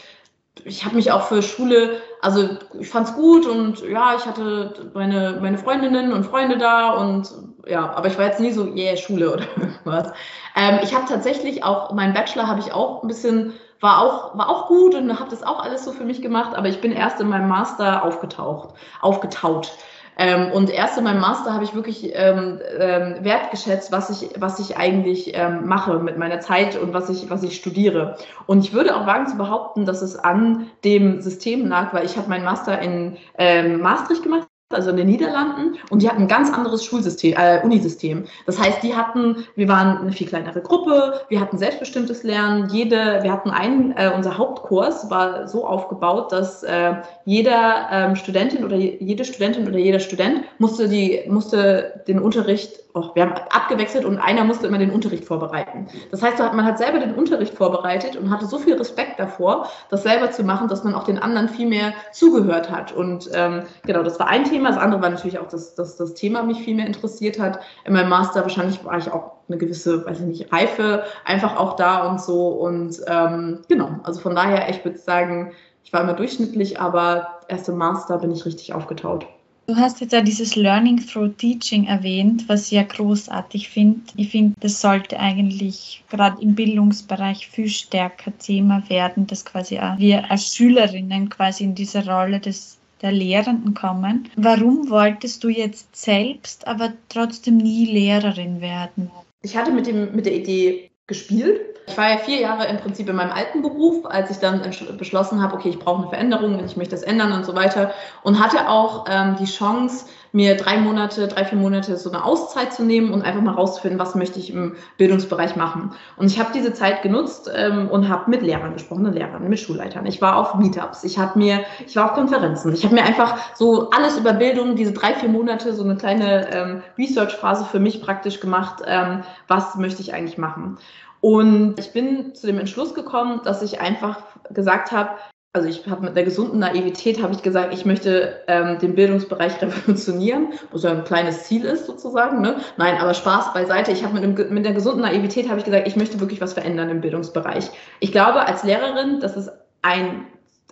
ich habe mich auch für Schule, also ich fand es gut und ja, ich hatte meine, meine Freundinnen und Freunde da und ja, aber ich war jetzt nie so, yeah, Schule oder irgendwas. Ähm, ich habe tatsächlich auch, meinen Bachelor habe ich auch ein bisschen, war auch, war auch gut und habe das auch alles so für mich gemacht, aber ich bin erst in meinem Master aufgetaucht, aufgetaut. Ähm, und erst in meinem Master habe ich wirklich ähm, ähm, wertgeschätzt, was ich, was ich eigentlich ähm, mache mit meiner Zeit und was ich, was ich studiere. Und ich würde auch wagen zu behaupten, dass es an dem System lag, weil ich habe meinen Master in ähm, Maastricht gemacht also in den Niederlanden, und die hatten ein ganz anderes Schulsystem, äh, Unisystem. Das heißt, die hatten, wir waren eine viel kleinere Gruppe, wir hatten selbstbestimmtes Lernen, jede, wir hatten einen, äh, unser Hauptkurs war so aufgebaut, dass äh, jeder ähm, Studentin oder jede Studentin oder jeder Student musste die, musste den Unterricht oh, wir haben abgewechselt und einer musste immer den Unterricht vorbereiten. Das heißt, man hat selber den Unterricht vorbereitet und hatte so viel Respekt davor, das selber zu machen, dass man auch den anderen viel mehr zugehört hat. Und ähm, genau, das war ein Thema. Das andere war natürlich auch, dass, dass das Thema mich viel mehr interessiert hat. In meinem Master wahrscheinlich war ich auch eine gewisse, weiß ich nicht, Reife einfach auch da und so. Und ähm, genau, also von daher, ich würde sagen, ich war immer durchschnittlich, aber erst im Master bin ich richtig aufgetaut. Du hast jetzt ja dieses Learning through Teaching erwähnt, was ich ja großartig finde. Ich finde, das sollte eigentlich gerade im Bildungsbereich viel stärker Thema werden, dass quasi auch wir als Schülerinnen quasi in diese Rolle des der Lehrenden kommen. Warum wolltest du jetzt selbst aber trotzdem nie Lehrerin werden? Ich hatte mit, dem, mit der Idee gespielt. Ich war ja vier Jahre im Prinzip in meinem alten Beruf, als ich dann beschlossen habe, okay, ich brauche eine Veränderung, ich möchte das ändern und so weiter. Und hatte auch ähm, die Chance, mir drei Monate, drei, vier Monate so eine Auszeit zu nehmen und einfach mal rauszufinden, was möchte ich im Bildungsbereich machen. Und ich habe diese Zeit genutzt ähm, und habe mit Lehrern gesprochen, mit Lehrern, mit Schulleitern. Ich war auf Meetups, ich habe mir, ich war auf Konferenzen, ich habe mir einfach so alles über Bildung, diese drei, vier Monate, so eine kleine ähm, Research-Phase für mich praktisch gemacht, ähm, was möchte ich eigentlich machen. Und ich bin zu dem Entschluss gekommen, dass ich einfach gesagt habe, also ich habe mit der gesunden Naivität habe ich gesagt, ich möchte ähm, den Bildungsbereich revolutionieren, was ja ein kleines Ziel ist sozusagen. Ne? Nein, aber Spaß beiseite. Ich habe mit, mit der gesunden Naivität habe ich gesagt, ich möchte wirklich was verändern im Bildungsbereich. Ich glaube als Lehrerin, das ist ein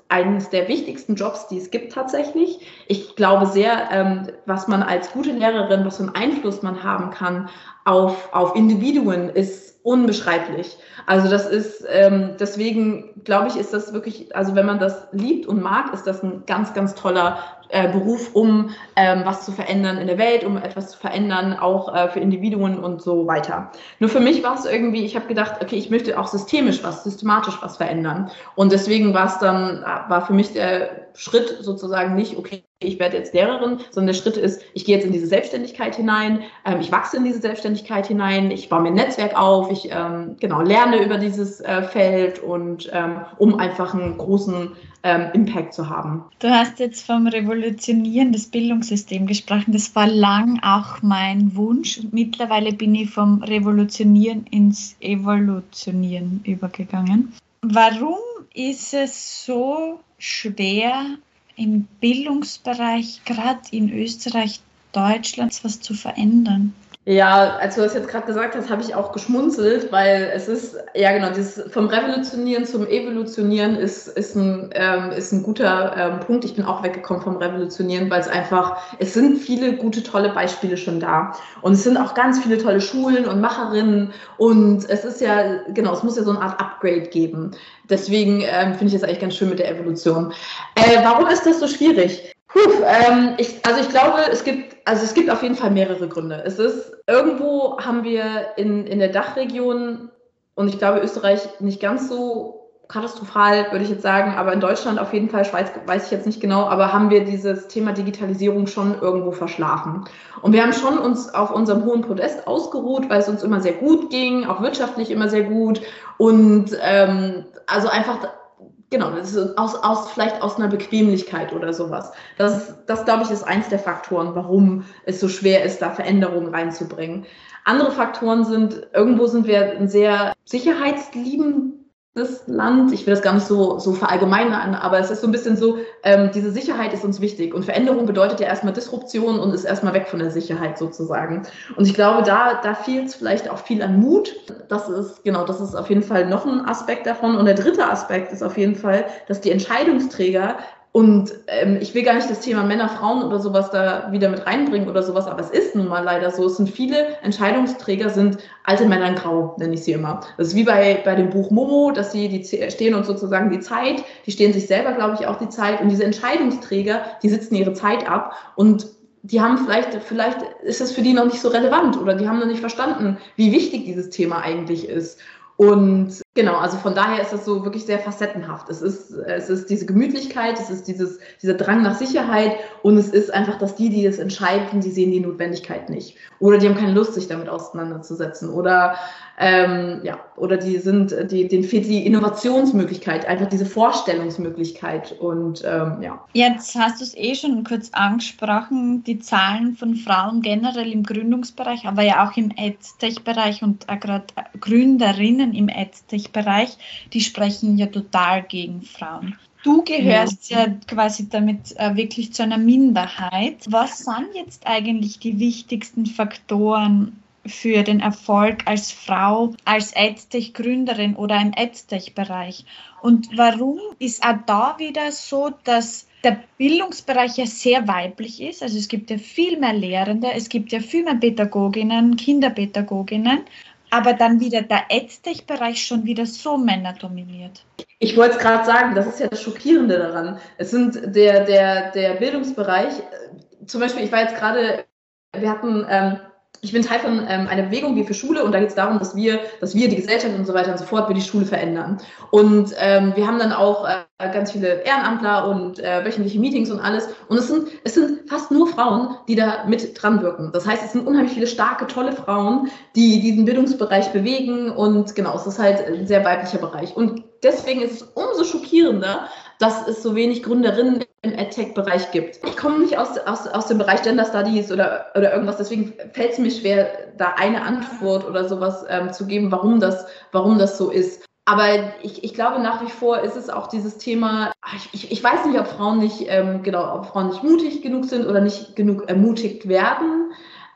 eines der wichtigsten Jobs, die es gibt tatsächlich. Ich glaube sehr, ähm, was man als gute Lehrerin, was für einen Einfluss man haben kann auf, auf Individuen, ist unbeschreiblich. Also das ist, ähm, deswegen glaube ich, ist das wirklich, also wenn man das liebt und mag, ist das ein ganz, ganz toller äh, Beruf, um ähm, was zu verändern in der Welt, um etwas zu verändern, auch äh, für Individuen und so weiter. Nur für mich war es irgendwie, ich habe gedacht, okay, ich möchte auch systemisch was, systematisch was verändern. Und deswegen war es dann, war für mich der Schritt sozusagen nicht, okay, ich werde jetzt Lehrerin, sondern der Schritt ist, ich gehe jetzt in diese Selbstständigkeit hinein, ähm, ich wachse in diese Selbstständigkeit hinein, ich baue mir ein Netzwerk auf, ich ähm, genau lerne über dieses äh, Feld und ähm, um einfach einen großen ähm, Impact zu haben. Du hast jetzt vom Revolutionieren des Bildungssystems gesprochen. Das war lang auch mein Wunsch. Mittlerweile bin ich vom Revolutionieren ins Evolutionieren übergegangen. Warum ist es so schwer, im Bildungsbereich, gerade in Österreich, Deutschland, was zu verändern? Ja, als du das jetzt gerade gesagt hast, habe ich auch geschmunzelt, weil es ist, ja genau, dieses vom Revolutionieren zum Evolutionieren ist, ist, ein, ähm, ist ein guter ähm, Punkt. Ich bin auch weggekommen vom Revolutionieren, weil es einfach, es sind viele gute, tolle Beispiele schon da. Und es sind auch ganz viele tolle Schulen und Macherinnen. Und es ist ja, genau, es muss ja so eine Art Upgrade geben. Deswegen ähm, finde ich es eigentlich ganz schön mit der Evolution. Äh, warum ist das so schwierig? Puh, ähm, ich, also ich glaube, es gibt, also es gibt auf jeden Fall mehrere Gründe. Es ist, irgendwo haben wir in, in der Dachregion und ich glaube Österreich nicht ganz so katastrophal, würde ich jetzt sagen, aber in Deutschland auf jeden Fall, Schweiz weiß ich jetzt nicht genau, aber haben wir dieses Thema Digitalisierung schon irgendwo verschlafen. Und wir haben schon uns auf unserem hohen Podest ausgeruht, weil es uns immer sehr gut ging, auch wirtschaftlich immer sehr gut und ähm, also einfach Genau, das ist aus, aus, vielleicht aus einer Bequemlichkeit oder sowas. Das, das glaube ich, ist eins der Faktoren, warum es so schwer ist, da Veränderungen reinzubringen. Andere Faktoren sind, irgendwo sind wir ein sehr sicherheitsliebend das Land, ich will das gar nicht so, so verallgemeinern, aber es ist so ein bisschen so, ähm, diese Sicherheit ist uns wichtig und Veränderung bedeutet ja erstmal Disruption und ist erstmal weg von der Sicherheit sozusagen. Und ich glaube, da, da fehlt es vielleicht auch viel an Mut. Das ist, genau, das ist auf jeden Fall noch ein Aspekt davon. Und der dritte Aspekt ist auf jeden Fall, dass die Entscheidungsträger und ähm, ich will gar nicht das Thema Männer, Frauen oder sowas da wieder mit reinbringen oder sowas, aber es ist nun mal leider so. Es sind viele Entscheidungsträger, sind alte Männer in Grau, nenne ich sie immer. Das ist wie bei, bei dem Buch Momo, dass sie die stehen uns sozusagen die Zeit, die stehen sich selber, glaube ich, auch die Zeit. Und diese Entscheidungsträger, die sitzen ihre Zeit ab und die haben vielleicht, vielleicht ist es für die noch nicht so relevant oder die haben noch nicht verstanden, wie wichtig dieses Thema eigentlich ist. Und genau, also von daher ist es so wirklich sehr facettenhaft. Es ist, es ist diese Gemütlichkeit, es ist dieses, dieser Drang nach Sicherheit und es ist einfach, dass die, die es entscheiden, die sehen die Notwendigkeit nicht. Oder die haben keine Lust, sich damit auseinanderzusetzen. Oder ähm, ja, oder die sind, die, denen fehlt die Innovationsmöglichkeit, einfach diese Vorstellungsmöglichkeit und ähm, ja. Jetzt hast du es eh schon kurz angesprochen, die Zahlen von Frauen generell im Gründungsbereich, aber ja auch im EdTech-Bereich und gerade Gründerinnen im EdTech-Bereich, die sprechen ja total gegen Frauen. Du gehörst ja, ja quasi damit äh, wirklich zu einer Minderheit. Was sind jetzt eigentlich die wichtigsten Faktoren, für den Erfolg als Frau, als EdTech-Gründerin oder im EdTech-Bereich? Und warum ist auch da wieder so, dass der Bildungsbereich ja sehr weiblich ist? Also es gibt ja viel mehr Lehrende, es gibt ja viel mehr Pädagoginnen, Kinderpädagoginnen, aber dann wieder der EdTech-Bereich schon wieder so männerdominiert. Ich wollte es gerade sagen, das ist ja das Schockierende daran. Es sind der, der, der Bildungsbereich, äh, zum Beispiel, ich war jetzt gerade, wir hatten ähm, ich bin Teil von ähm, einer Bewegung wie für Schule und da geht es darum, dass wir, dass wir die Gesellschaft und so weiter und so fort, wir die Schule verändern. Und ähm, wir haben dann auch äh, ganz viele Ehrenamtler und äh, wöchentliche Meetings und alles. Und es sind, es sind fast nur Frauen, die da mit dran wirken. Das heißt, es sind unheimlich viele starke, tolle Frauen, die diesen Bildungsbereich bewegen und genau, es ist halt ein sehr weiblicher Bereich. Und deswegen ist es umso schockierender, dass es so wenig Gründerinnen im EdTech-Bereich gibt. Ich komme nicht aus, aus, aus dem Bereich Gender Studies oder, oder irgendwas, deswegen fällt es mir schwer, da eine Antwort oder sowas ähm, zu geben, warum das, warum das so ist. Aber ich, ich glaube nach wie vor ist es auch dieses Thema, ich, ich weiß nicht, ob Frauen nicht, ähm, genau, ob Frauen nicht mutig genug sind oder nicht genug ermutigt werden.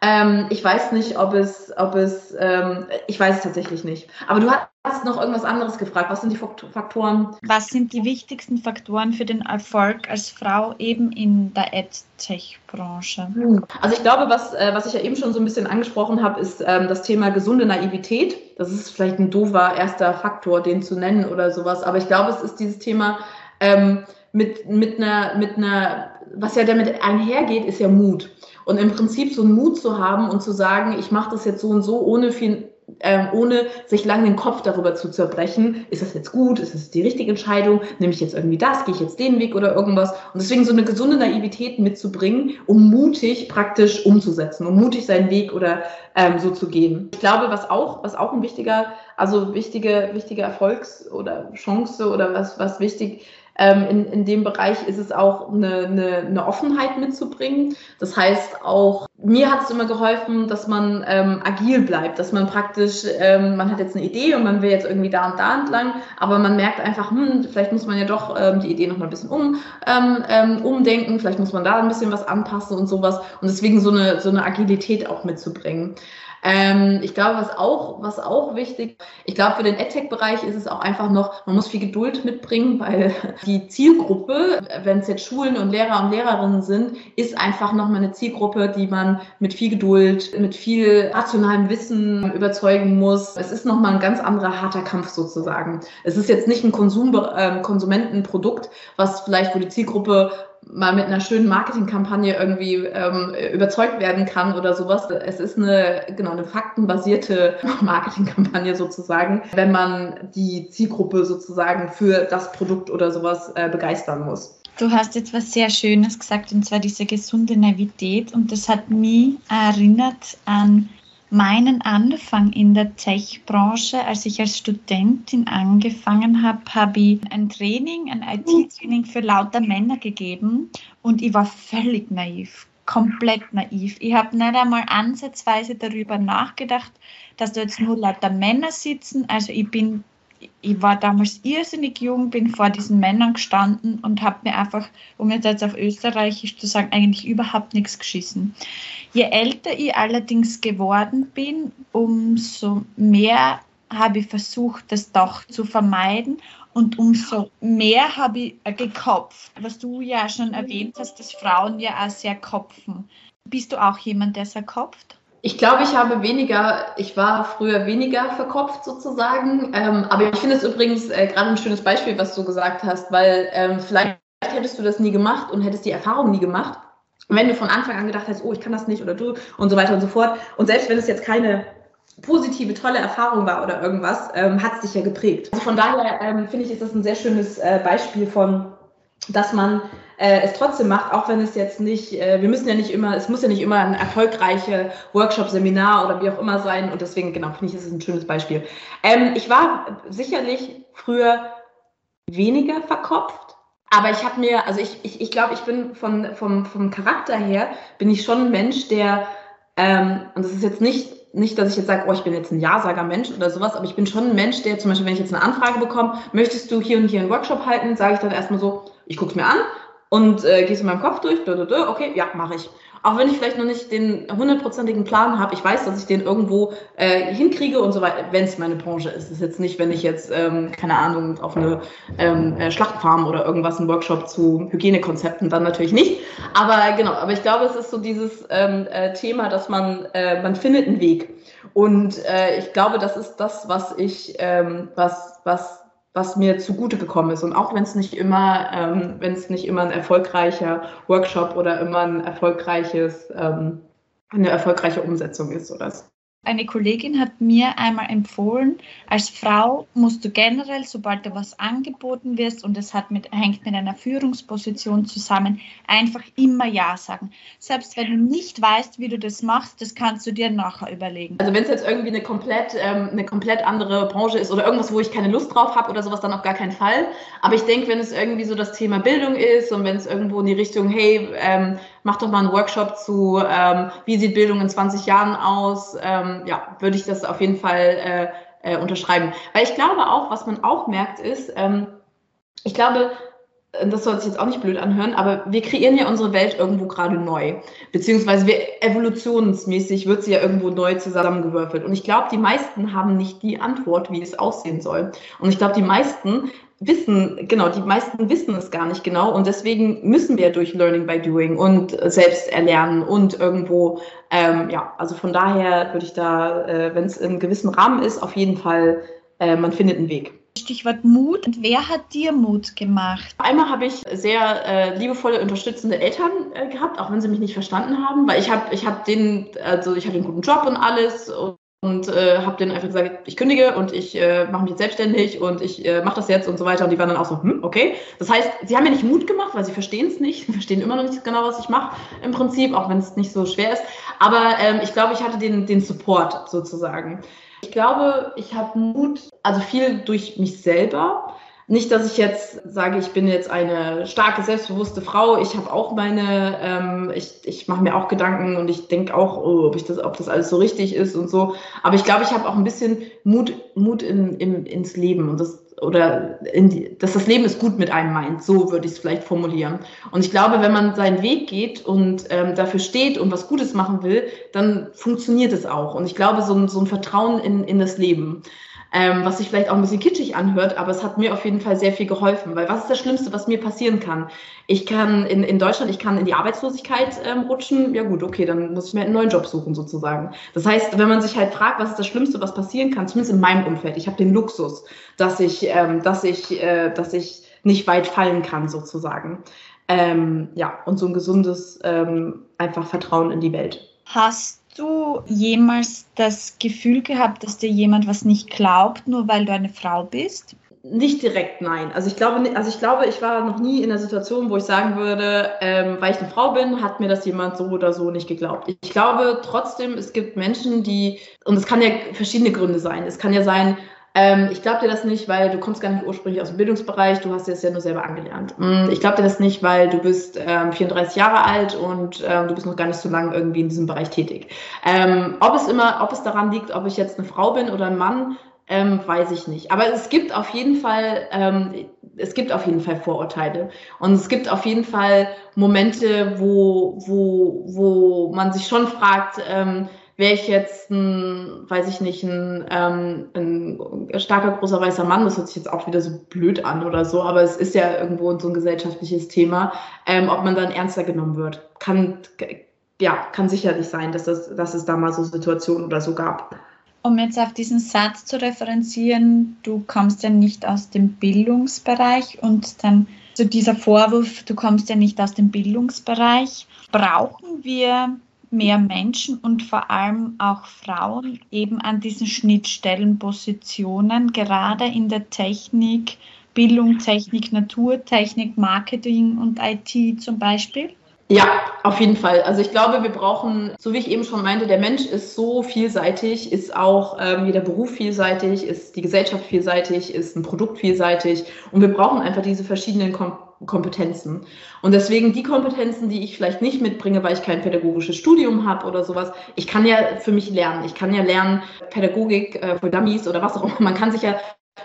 Ähm, ich weiß nicht, ob es, ob es, ähm, ich weiß es tatsächlich nicht. Aber du hast noch irgendwas anderes gefragt. Was sind die Faktoren? Was sind die wichtigsten Faktoren für den Erfolg als Frau eben in der EdTech-Branche? Hm. Also ich glaube, was, äh, was ich ja eben schon so ein bisschen angesprochen habe, ist ähm, das Thema gesunde Naivität. Das ist vielleicht ein doofer erster Faktor, den zu nennen oder sowas. Aber ich glaube, es ist dieses Thema ähm, mit, mit, einer, mit einer, was ja damit einhergeht, ist ja Mut. Und im Prinzip so einen Mut zu haben und zu sagen, ich mache das jetzt so und so, ohne viel, ähm, ohne sich lang den Kopf darüber zu zerbrechen, ist das jetzt gut, ist das die richtige Entscheidung, nehme ich jetzt irgendwie das, gehe ich jetzt den Weg oder irgendwas. Und deswegen so eine gesunde Naivität mitzubringen, um mutig praktisch umzusetzen, um mutig seinen Weg oder ähm, so zu gehen. Ich glaube, was auch, was auch ein wichtiger, also wichtige, wichtige Erfolgs- oder Chance oder was, was wichtig ähm, in, in dem Bereich ist es auch eine, eine, eine Offenheit mitzubringen. Das heißt auch, mir hat es immer geholfen, dass man ähm, agil bleibt, dass man praktisch, ähm, man hat jetzt eine Idee und man will jetzt irgendwie da und da entlang, aber man merkt einfach, hm, vielleicht muss man ja doch ähm, die Idee noch mal ein bisschen um, ähm, ähm, umdenken, vielleicht muss man da ein bisschen was anpassen und sowas und deswegen so eine, so eine Agilität auch mitzubringen. Ähm, ich glaube, was auch, was auch wichtig, ich glaube, für den EdTech-Bereich ist es auch einfach noch, man muss viel Geduld mitbringen, weil die Zielgruppe, wenn es jetzt Schulen und Lehrer und Lehrerinnen sind, ist einfach nochmal eine Zielgruppe, die man mit viel Geduld, mit viel rationalem Wissen überzeugen muss. Es ist nochmal ein ganz anderer harter Kampf sozusagen. Es ist jetzt nicht ein Konsum, äh, Konsumentenprodukt, was vielleicht, wo die Zielgruppe mal mit einer schönen Marketingkampagne irgendwie ähm, überzeugt werden kann oder sowas. Es ist eine, genau, eine faktenbasierte Marketingkampagne sozusagen, wenn man die Zielgruppe sozusagen für das Produkt oder sowas äh, begeistern muss. Du hast jetzt was sehr Schönes gesagt, und zwar diese gesunde Naivität. Und das hat mich erinnert an meinen Anfang in der Tech-Branche, als ich als Studentin angefangen habe, habe ich ein Training, ein IT-Training für lauter Männer gegeben und ich war völlig naiv, komplett naiv. Ich habe nicht einmal ansatzweise darüber nachgedacht, dass da jetzt nur lauter Männer sitzen. Also ich bin ich war damals irrsinnig jung, bin vor diesen Männern gestanden und habe mir einfach, um jetzt, auf Österreichisch zu sagen, eigentlich überhaupt nichts geschissen. Je älter ich allerdings geworden bin, umso mehr habe ich versucht, das doch zu vermeiden und umso mehr habe ich gekopft, was du ja schon erwähnt hast, dass Frauen ja auch sehr kopfen. Bist du auch jemand, der sehr kopft? Ich glaube, ich habe weniger, ich war früher weniger verkopft sozusagen. Ähm, aber ich finde es übrigens äh, gerade ein schönes Beispiel, was du gesagt hast, weil ähm, vielleicht hättest du das nie gemacht und hättest die Erfahrung nie gemacht. Wenn du von Anfang an gedacht hast, oh, ich kann das nicht oder du und so weiter und so fort. Und selbst wenn es jetzt keine positive, tolle Erfahrung war oder irgendwas, ähm, hat es dich ja geprägt. Also von daher ähm, finde ich, ist das ein sehr schönes äh, Beispiel von, dass man äh, es trotzdem macht, auch wenn es jetzt nicht, äh, wir müssen ja nicht immer, es muss ja nicht immer ein erfolgreicher Workshop, Seminar oder wie auch immer sein und deswegen, genau, finde ich, ist es ein schönes Beispiel. Ähm, ich war sicherlich früher weniger verkopft, aber ich habe mir, also ich, ich, ich glaube, ich bin von, vom, vom Charakter her, bin ich schon ein Mensch, der, ähm, und das ist jetzt nicht nicht, dass ich jetzt sage, oh, ich bin jetzt ein Ja-Sager-Mensch oder sowas, aber ich bin schon ein Mensch, der zum Beispiel, wenn ich jetzt eine Anfrage bekomme, möchtest du hier und hier einen Workshop halten, sage ich dann erstmal so, ich gucke es mir an, und äh, gehst in meinem Kopf durch, okay, ja, mache ich. Auch wenn ich vielleicht noch nicht den hundertprozentigen Plan habe, ich weiß, dass ich den irgendwo äh, hinkriege und so weiter, wenn es meine Branche ist. Das ist jetzt nicht, wenn ich jetzt, ähm, keine Ahnung, auf eine ähm, äh, Schlachtfarm oder irgendwas, einen Workshop zu Hygienekonzepten, dann natürlich nicht. Aber genau, aber ich glaube, es ist so dieses ähm, äh, Thema, dass man, äh, man findet einen Weg. Und äh, ich glaube, das ist das, was ich, ähm, was, was was mir zugute gekommen ist. Und auch wenn es nicht immer, ähm, wenn es nicht immer ein erfolgreicher Workshop oder immer ein erfolgreiches, ähm, eine erfolgreiche Umsetzung ist oder so. Eine Kollegin hat mir einmal empfohlen, als Frau musst du generell, sobald dir was angeboten wirst und es hat mit, hängt mit einer Führungsposition zusammen, einfach immer Ja sagen. Selbst wenn du nicht weißt, wie du das machst, das kannst du dir nachher überlegen. Also wenn es jetzt irgendwie eine komplett, ähm, eine komplett andere Branche ist oder irgendwas, wo ich keine Lust drauf habe oder sowas, dann auf gar keinen Fall. Aber ich denke, wenn es irgendwie so das Thema Bildung ist und wenn es irgendwo in die Richtung, hey, ähm, mach doch mal einen Workshop zu, ähm, wie sieht Bildung in 20 Jahren aus, ähm, ja, würde ich das auf jeden Fall äh, äh, unterschreiben. Weil ich glaube auch, was man auch merkt, ist, ähm, ich glaube, äh, das soll sich jetzt auch nicht blöd anhören, aber wir kreieren ja unsere Welt irgendwo gerade neu. Beziehungsweise wir evolutionsmäßig wird sie ja irgendwo neu zusammengewürfelt. Und ich glaube, die meisten haben nicht die Antwort, wie es aussehen soll. Und ich glaube, die meisten wissen, genau, die meisten wissen es gar nicht genau und deswegen müssen wir durch Learning by Doing und selbst erlernen und irgendwo, ähm, ja, also von daher würde ich da, äh, wenn es in gewissem Rahmen ist, auf jeden Fall, äh, man findet einen Weg. Stichwort Mut. Und wer hat dir Mut gemacht? Einmal habe ich sehr äh, liebevolle, unterstützende Eltern äh, gehabt, auch wenn sie mich nicht verstanden haben, weil ich habe ich hab den, also ich hatte einen guten Job und alles und und äh, habe denen einfach gesagt, ich kündige und ich äh, mache mich jetzt selbstständig und ich äh, mache das jetzt und so weiter. Und die waren dann auch so, hm, okay. Das heißt, sie haben mir nicht Mut gemacht, weil sie verstehen es nicht, sie verstehen immer noch nicht genau, was ich mache im Prinzip, auch wenn es nicht so schwer ist. Aber ähm, ich glaube, ich hatte den, den Support sozusagen. Ich glaube, ich habe Mut, also viel durch mich selber nicht, dass ich jetzt sage, ich bin jetzt eine starke, selbstbewusste Frau. Ich habe auch meine, ähm, ich, ich mache mir auch Gedanken und ich denke auch, oh, ob, ich das, ob das alles so richtig ist und so. Aber ich glaube, ich habe auch ein bisschen Mut, Mut in, in, ins Leben und das oder die, dass das Leben es gut mit einem meint. So würde ich es vielleicht formulieren. Und ich glaube, wenn man seinen Weg geht und ähm, dafür steht und was Gutes machen will, dann funktioniert es auch. Und ich glaube, so ein, so ein Vertrauen in, in das Leben ähm, was sich vielleicht auch ein bisschen kitschig anhört, aber es hat mir auf jeden Fall sehr viel geholfen, weil was ist das Schlimmste, was mir passieren kann? Ich kann in, in Deutschland, ich kann in die Arbeitslosigkeit ähm, rutschen, ja gut, okay, dann muss ich mir einen neuen Job suchen sozusagen. Das heißt, wenn man sich halt fragt, was ist das Schlimmste, was passieren kann, zumindest in meinem Umfeld, ich habe den Luxus, dass ich, ähm, dass ich, äh, dass ich nicht weit fallen kann sozusagen. Ähm, ja, und so ein gesundes ähm, einfach Vertrauen in die Welt. Hast du jemals das Gefühl gehabt, dass dir jemand was nicht glaubt, nur weil du eine Frau bist? Nicht direkt, nein. Also ich glaube, also ich glaube, ich war noch nie in der Situation, wo ich sagen würde, ähm, weil ich eine Frau bin, hat mir das jemand so oder so nicht geglaubt. Ich glaube trotzdem, es gibt Menschen, die, und es kann ja verschiedene Gründe sein. Es kann ja sein, ähm, ich glaube dir das nicht, weil du kommst gar nicht ursprünglich aus dem Bildungsbereich, du hast dir das ja nur selber angelernt. Mm, ich glaube dir das nicht, weil du bist ähm, 34 Jahre alt und ähm, du bist noch gar nicht so lange irgendwie in diesem Bereich tätig. Ähm, ob es immer, ob es daran liegt, ob ich jetzt eine Frau bin oder ein Mann, ähm, weiß ich nicht. Aber es gibt auf jeden Fall, ähm, es gibt auf jeden Fall Vorurteile. Und es gibt auf jeden Fall Momente, wo, wo, wo man sich schon fragt, ähm, wäre ich jetzt ein, weiß ich nicht, ein, ähm, ein starker, großer weißer Mann, das hört sich jetzt auch wieder so blöd an oder so, aber es ist ja irgendwo so ein gesellschaftliches Thema, ähm, ob man dann ernster genommen wird. Kann, ja, kann sicherlich sein, dass, das, dass es da mal so Situationen oder so gab. Um jetzt auf diesen Satz zu referenzieren, du kommst ja nicht aus dem Bildungsbereich und dann so dieser Vorwurf, du kommst ja nicht aus dem Bildungsbereich. Brauchen wir mehr Menschen und vor allem auch Frauen eben an diesen Schnittstellenpositionen, gerade in der Technik, Bildung, Technik, Naturtechnik, Marketing und IT zum Beispiel? Ja, auf jeden Fall. Also ich glaube, wir brauchen, so wie ich eben schon meinte, der Mensch ist so vielseitig, ist auch ähm, jeder Beruf vielseitig, ist die Gesellschaft vielseitig, ist ein Produkt vielseitig und wir brauchen einfach diese verschiedenen Kom Kompetenzen. Und deswegen die Kompetenzen, die ich vielleicht nicht mitbringe, weil ich kein pädagogisches Studium habe oder sowas, ich kann ja für mich lernen. Ich kann ja lernen Pädagogik äh, für Dummies oder was auch immer. Man kann sich ja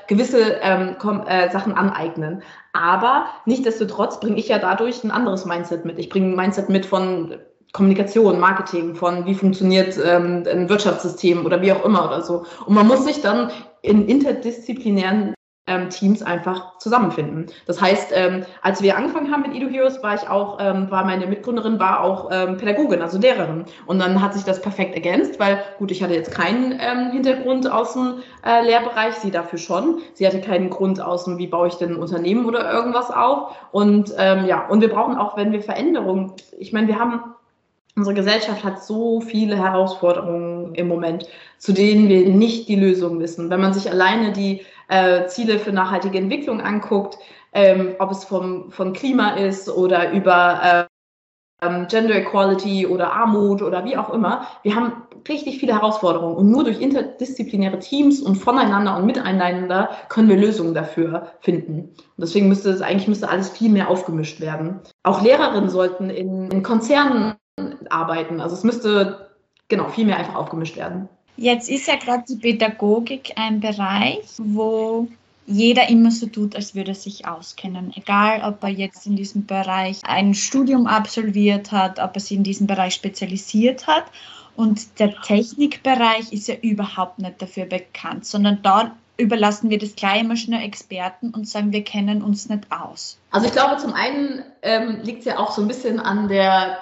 gewisse ähm, äh, Sachen aneignen. Aber nichtsdestotrotz bringe ich ja dadurch ein anderes Mindset mit. Ich bringe ein Mindset mit von Kommunikation, Marketing, von wie funktioniert ähm, ein Wirtschaftssystem oder wie auch immer oder so. Und man muss sich dann in interdisziplinären ähm, Teams einfach zusammenfinden. Das heißt, ähm, als wir angefangen haben mit Edu Heroes, war ich auch, ähm, war meine Mitgründerin, war auch ähm, Pädagogin, also Lehrerin. Und dann hat sich das perfekt ergänzt, weil gut, ich hatte jetzt keinen ähm, Hintergrund aus dem äh, Lehrbereich, sie dafür schon. Sie hatte keinen Grund aus dem, wie baue ich denn ein Unternehmen oder irgendwas auf. Und ähm, ja, und wir brauchen auch, wenn wir Veränderungen, ich meine, wir haben Unsere Gesellschaft hat so viele Herausforderungen im Moment, zu denen wir nicht die Lösung wissen. Wenn man sich alleine die äh, Ziele für nachhaltige Entwicklung anguckt, ähm, ob es vom, von Klima ist oder über ähm, Gender Equality oder Armut oder wie auch immer. Wir haben richtig viele Herausforderungen und nur durch interdisziplinäre Teams und voneinander und miteinander können wir Lösungen dafür finden. Und deswegen müsste es eigentlich müsste alles viel mehr aufgemischt werden. Auch Lehrerinnen sollten in, in Konzernen arbeiten. Also es müsste genau viel mehr einfach aufgemischt werden. Jetzt ist ja gerade die Pädagogik ein Bereich, wo jeder immer so tut, als würde er sich auskennen. Egal, ob er jetzt in diesem Bereich ein Studium absolviert hat, ob er sich in diesem Bereich spezialisiert hat. Und der Technikbereich ist ja überhaupt nicht dafür bekannt, sondern da überlassen wir das gleich immer schnell Experten und sagen, wir kennen uns nicht aus. Also ich glaube, zum einen ähm, liegt es ja auch so ein bisschen an der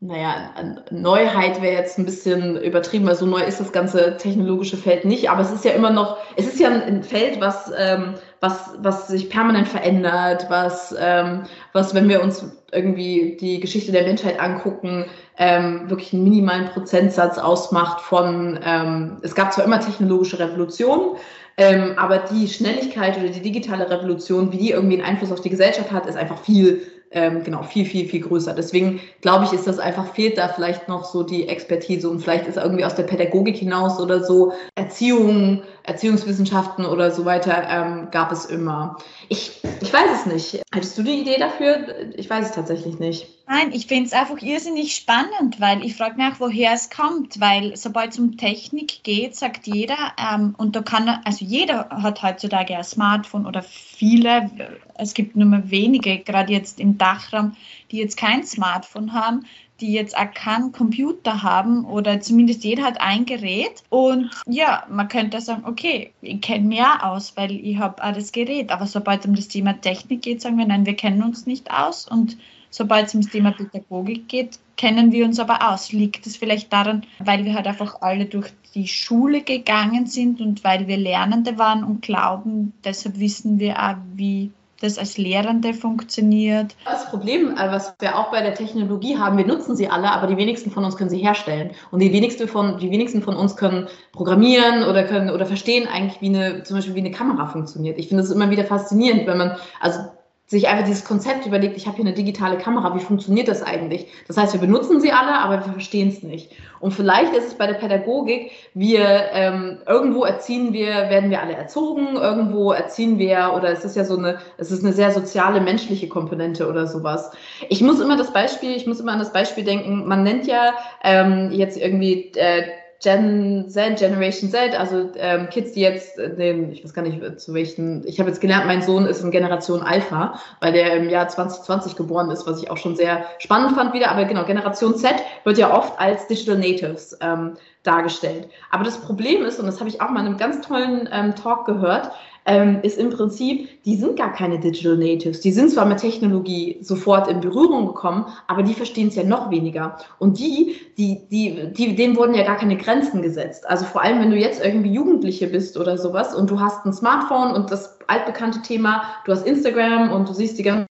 naja, Neuheit wäre jetzt ein bisschen übertrieben, weil so neu ist das ganze technologische Feld nicht, aber es ist ja immer noch, es ist ja ein Feld, was, ähm, was, was sich permanent verändert, was, ähm, was, wenn wir uns irgendwie die Geschichte der Menschheit angucken, ähm, wirklich einen minimalen Prozentsatz ausmacht von, ähm, es gab zwar immer technologische Revolutionen, ähm, aber die Schnelligkeit oder die digitale Revolution, wie die irgendwie einen Einfluss auf die Gesellschaft hat, ist einfach viel ähm, genau viel, viel, viel größer. Deswegen glaube ich, ist das einfach, fehlt da vielleicht noch so die Expertise und vielleicht ist irgendwie aus der Pädagogik hinaus oder so Erziehung, Erziehungswissenschaften oder so weiter ähm, gab es immer. Ich, ich weiß es nicht. Hattest du die Idee dafür? Ich weiß es tatsächlich nicht. Nein, ich finde es einfach irrsinnig spannend, weil ich frage mich auch, woher es kommt, weil sobald es um Technik geht, sagt jeder, ähm, und da kann, also jeder hat heutzutage ein Smartphone oder viele, es gibt nur mehr wenige, gerade jetzt im Dachraum, die jetzt kein Smartphone haben, die jetzt auch keinen Computer haben oder zumindest jeder hat ein Gerät. Und ja, man könnte sagen, okay, ich kenne mehr aus, weil ich habe auch das Gerät. Aber sobald es um das Thema Technik geht, sagen wir, nein, wir kennen uns nicht aus. Und sobald es ums Thema Pädagogik geht, kennen wir uns aber aus. Liegt es vielleicht daran, weil wir halt einfach alle durch die Schule gegangen sind und weil wir Lernende waren und glauben, deshalb wissen wir auch, wie das als Lehrende funktioniert. Das Problem, äh, was wir auch bei der Technologie haben, wir nutzen sie alle, aber die wenigsten von uns können sie herstellen. Und die wenigsten von, die wenigsten von uns können programmieren oder können oder verstehen eigentlich, wie eine, zum Beispiel wie eine Kamera funktioniert. Ich finde es immer wieder faszinierend, wenn man, also sich einfach dieses Konzept überlegt, ich habe hier eine digitale Kamera, wie funktioniert das eigentlich? Das heißt, wir benutzen sie alle, aber wir verstehen es nicht. Und vielleicht ist es bei der Pädagogik, wir ähm, irgendwo erziehen wir, werden wir alle erzogen, irgendwo erziehen wir, oder es ist ja so eine, es ist eine sehr soziale, menschliche Komponente oder sowas. Ich muss immer das Beispiel, ich muss immer an das Beispiel denken, man nennt ja ähm, jetzt irgendwie äh, Gen Z, Generation Z, also ähm, Kids, die jetzt, den, ich weiß gar nicht zu welchen, ich habe jetzt gelernt, mein Sohn ist in Generation Alpha, weil der im Jahr 2020 geboren ist, was ich auch schon sehr spannend fand wieder. Aber genau, Generation Z wird ja oft als Digital Natives ähm, dargestellt. Aber das Problem ist, und das habe ich auch mal in einem ganz tollen ähm, Talk gehört, ähm, ist im Prinzip, die sind gar keine Digital Natives. Die sind zwar mit Technologie sofort in Berührung gekommen, aber die verstehen es ja noch weniger. Und die, die, die, die, denen wurden ja gar keine Grenzen gesetzt. Also vor allem, wenn du jetzt irgendwie Jugendliche bist oder sowas und du hast ein Smartphone und das altbekannte Thema, du hast Instagram und du siehst die ganzen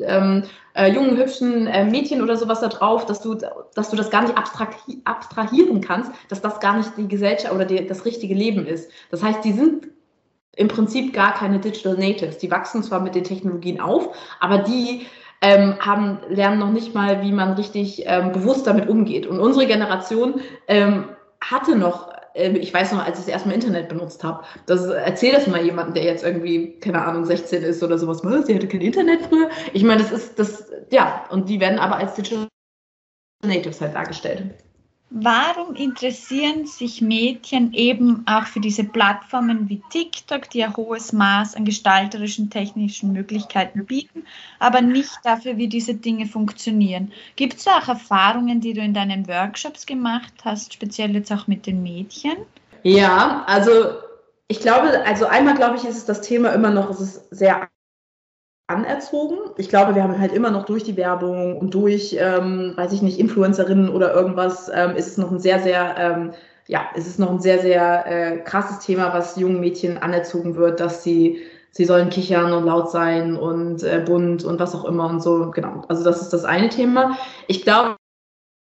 ähm, äh, jungen, hübschen äh, Mädchen oder sowas da drauf, dass du, dass du das gar nicht abstrahieren kannst, dass das gar nicht die Gesellschaft oder die, das richtige Leben ist. Das heißt, die sind im Prinzip gar keine Digital Natives. Die wachsen zwar mit den Technologien auf, aber die ähm, haben, lernen noch nicht mal, wie man richtig ähm, bewusst damit umgeht. Und unsere Generation ähm, hatte noch, äh, ich weiß noch, als ich das erstmal Internet benutzt habe, das erzähl das mal jemandem, der jetzt irgendwie, keine Ahnung, 16 ist oder sowas, was, sie hatte kein Internet früher. Ich meine, das ist das, ja, und die werden aber als Digital Natives halt dargestellt. Warum interessieren sich Mädchen eben auch für diese Plattformen wie TikTok, die ein hohes Maß an gestalterischen technischen Möglichkeiten bieten, aber nicht dafür, wie diese Dinge funktionieren? Gibt es auch Erfahrungen, die du in deinen Workshops gemacht hast, speziell jetzt auch mit den Mädchen? Ja, also ich glaube, also einmal glaube ich, ist es das Thema immer noch, es ist sehr anerzogen. Ich glaube, wir haben halt immer noch durch die Werbung und durch, ähm, weiß ich nicht, Influencerinnen oder irgendwas, ähm, ist es noch ein sehr, sehr, ähm, ja, es ist noch ein sehr, sehr äh, krasses Thema, was jungen Mädchen anerzogen wird, dass sie sie sollen kichern und laut sein und äh, bunt und was auch immer und so. Genau. Also das ist das eine Thema. Ich glaube,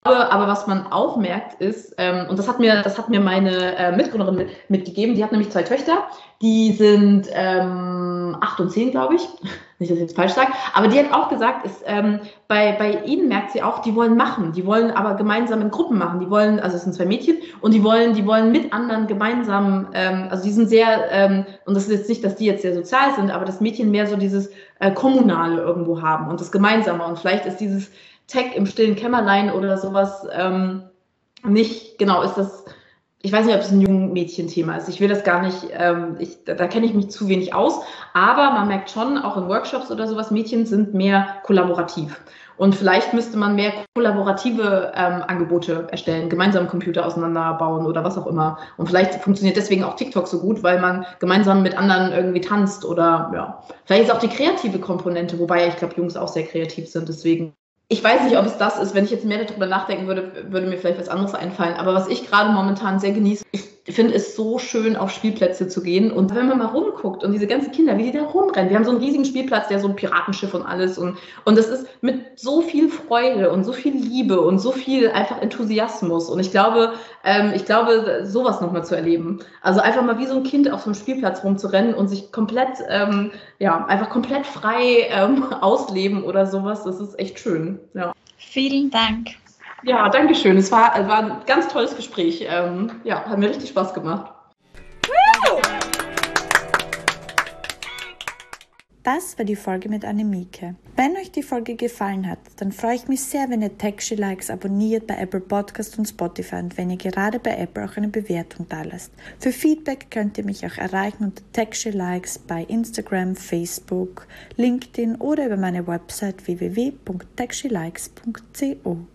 aber was man auch merkt ist, ähm, und das hat mir, das hat mir meine äh, Mitgründerin mit, mitgegeben, die hat nämlich zwei Töchter, die sind ähm, acht und zehn, glaube ich. Nicht, dass ich jetzt falsch sage, aber die hat auch gesagt, ist, ähm, bei, bei ihnen merkt sie auch, die wollen machen, die wollen aber gemeinsam in Gruppen machen, die wollen, also es sind zwei Mädchen, und die wollen, die wollen mit anderen gemeinsam, ähm, also die sind sehr, ähm, und das ist jetzt nicht, dass die jetzt sehr sozial sind, aber das Mädchen mehr so dieses äh, Kommunale irgendwo haben und das Gemeinsame. Und vielleicht ist dieses Tech im stillen Kämmerlein oder sowas ähm, nicht, genau, ist das, ich weiß nicht, ob es ein jungen Mädchenthema ist. Ich will das gar nicht, ähm, ich, da, da kenne ich mich zu wenig aus, aber man merkt schon, auch in Workshops oder sowas, Mädchen sind mehr kollaborativ. Und vielleicht müsste man mehr kollaborative ähm, Angebote erstellen, gemeinsam Computer auseinanderbauen oder was auch immer. Und vielleicht funktioniert deswegen auch TikTok so gut, weil man gemeinsam mit anderen irgendwie tanzt oder ja. Vielleicht ist auch die kreative Komponente, wobei ich glaube, Jungs auch sehr kreativ sind. Deswegen ich weiß nicht, ob es das ist. Wenn ich jetzt mehr darüber nachdenken würde, würde mir vielleicht was anderes einfallen. Aber was ich gerade momentan sehr genieße, ich finde es so schön, auf Spielplätze zu gehen. Und wenn man mal rumguckt und diese ganzen Kinder, wie die da rumrennen. Wir haben so einen riesigen Spielplatz, der so ein Piratenschiff und alles. Und, und das ist mit so viel Freude und so viel Liebe und so viel einfach Enthusiasmus. Und ich glaube, ähm, ich glaube, sowas nochmal zu erleben. Also einfach mal wie so ein Kind auf so einem Spielplatz rumzurennen und sich komplett, ähm, ja, einfach komplett frei ähm, ausleben oder sowas. Das ist echt schön. Ja. Vielen Dank. Ja, danke schön. Es war, war ein ganz tolles Gespräch. Ähm, ja, hat mir richtig Spaß gemacht. Das war die Folge mit Annemike. Wenn euch die Folge gefallen hat, dann freue ich mich sehr, wenn ihr Taxi Likes abonniert bei Apple Podcast und Spotify und wenn ihr gerade bei Apple auch eine Bewertung da lasst. Für Feedback könnt ihr mich auch erreichen unter Taxi Likes bei Instagram, Facebook, LinkedIn oder über meine Website www.taxilikes.co.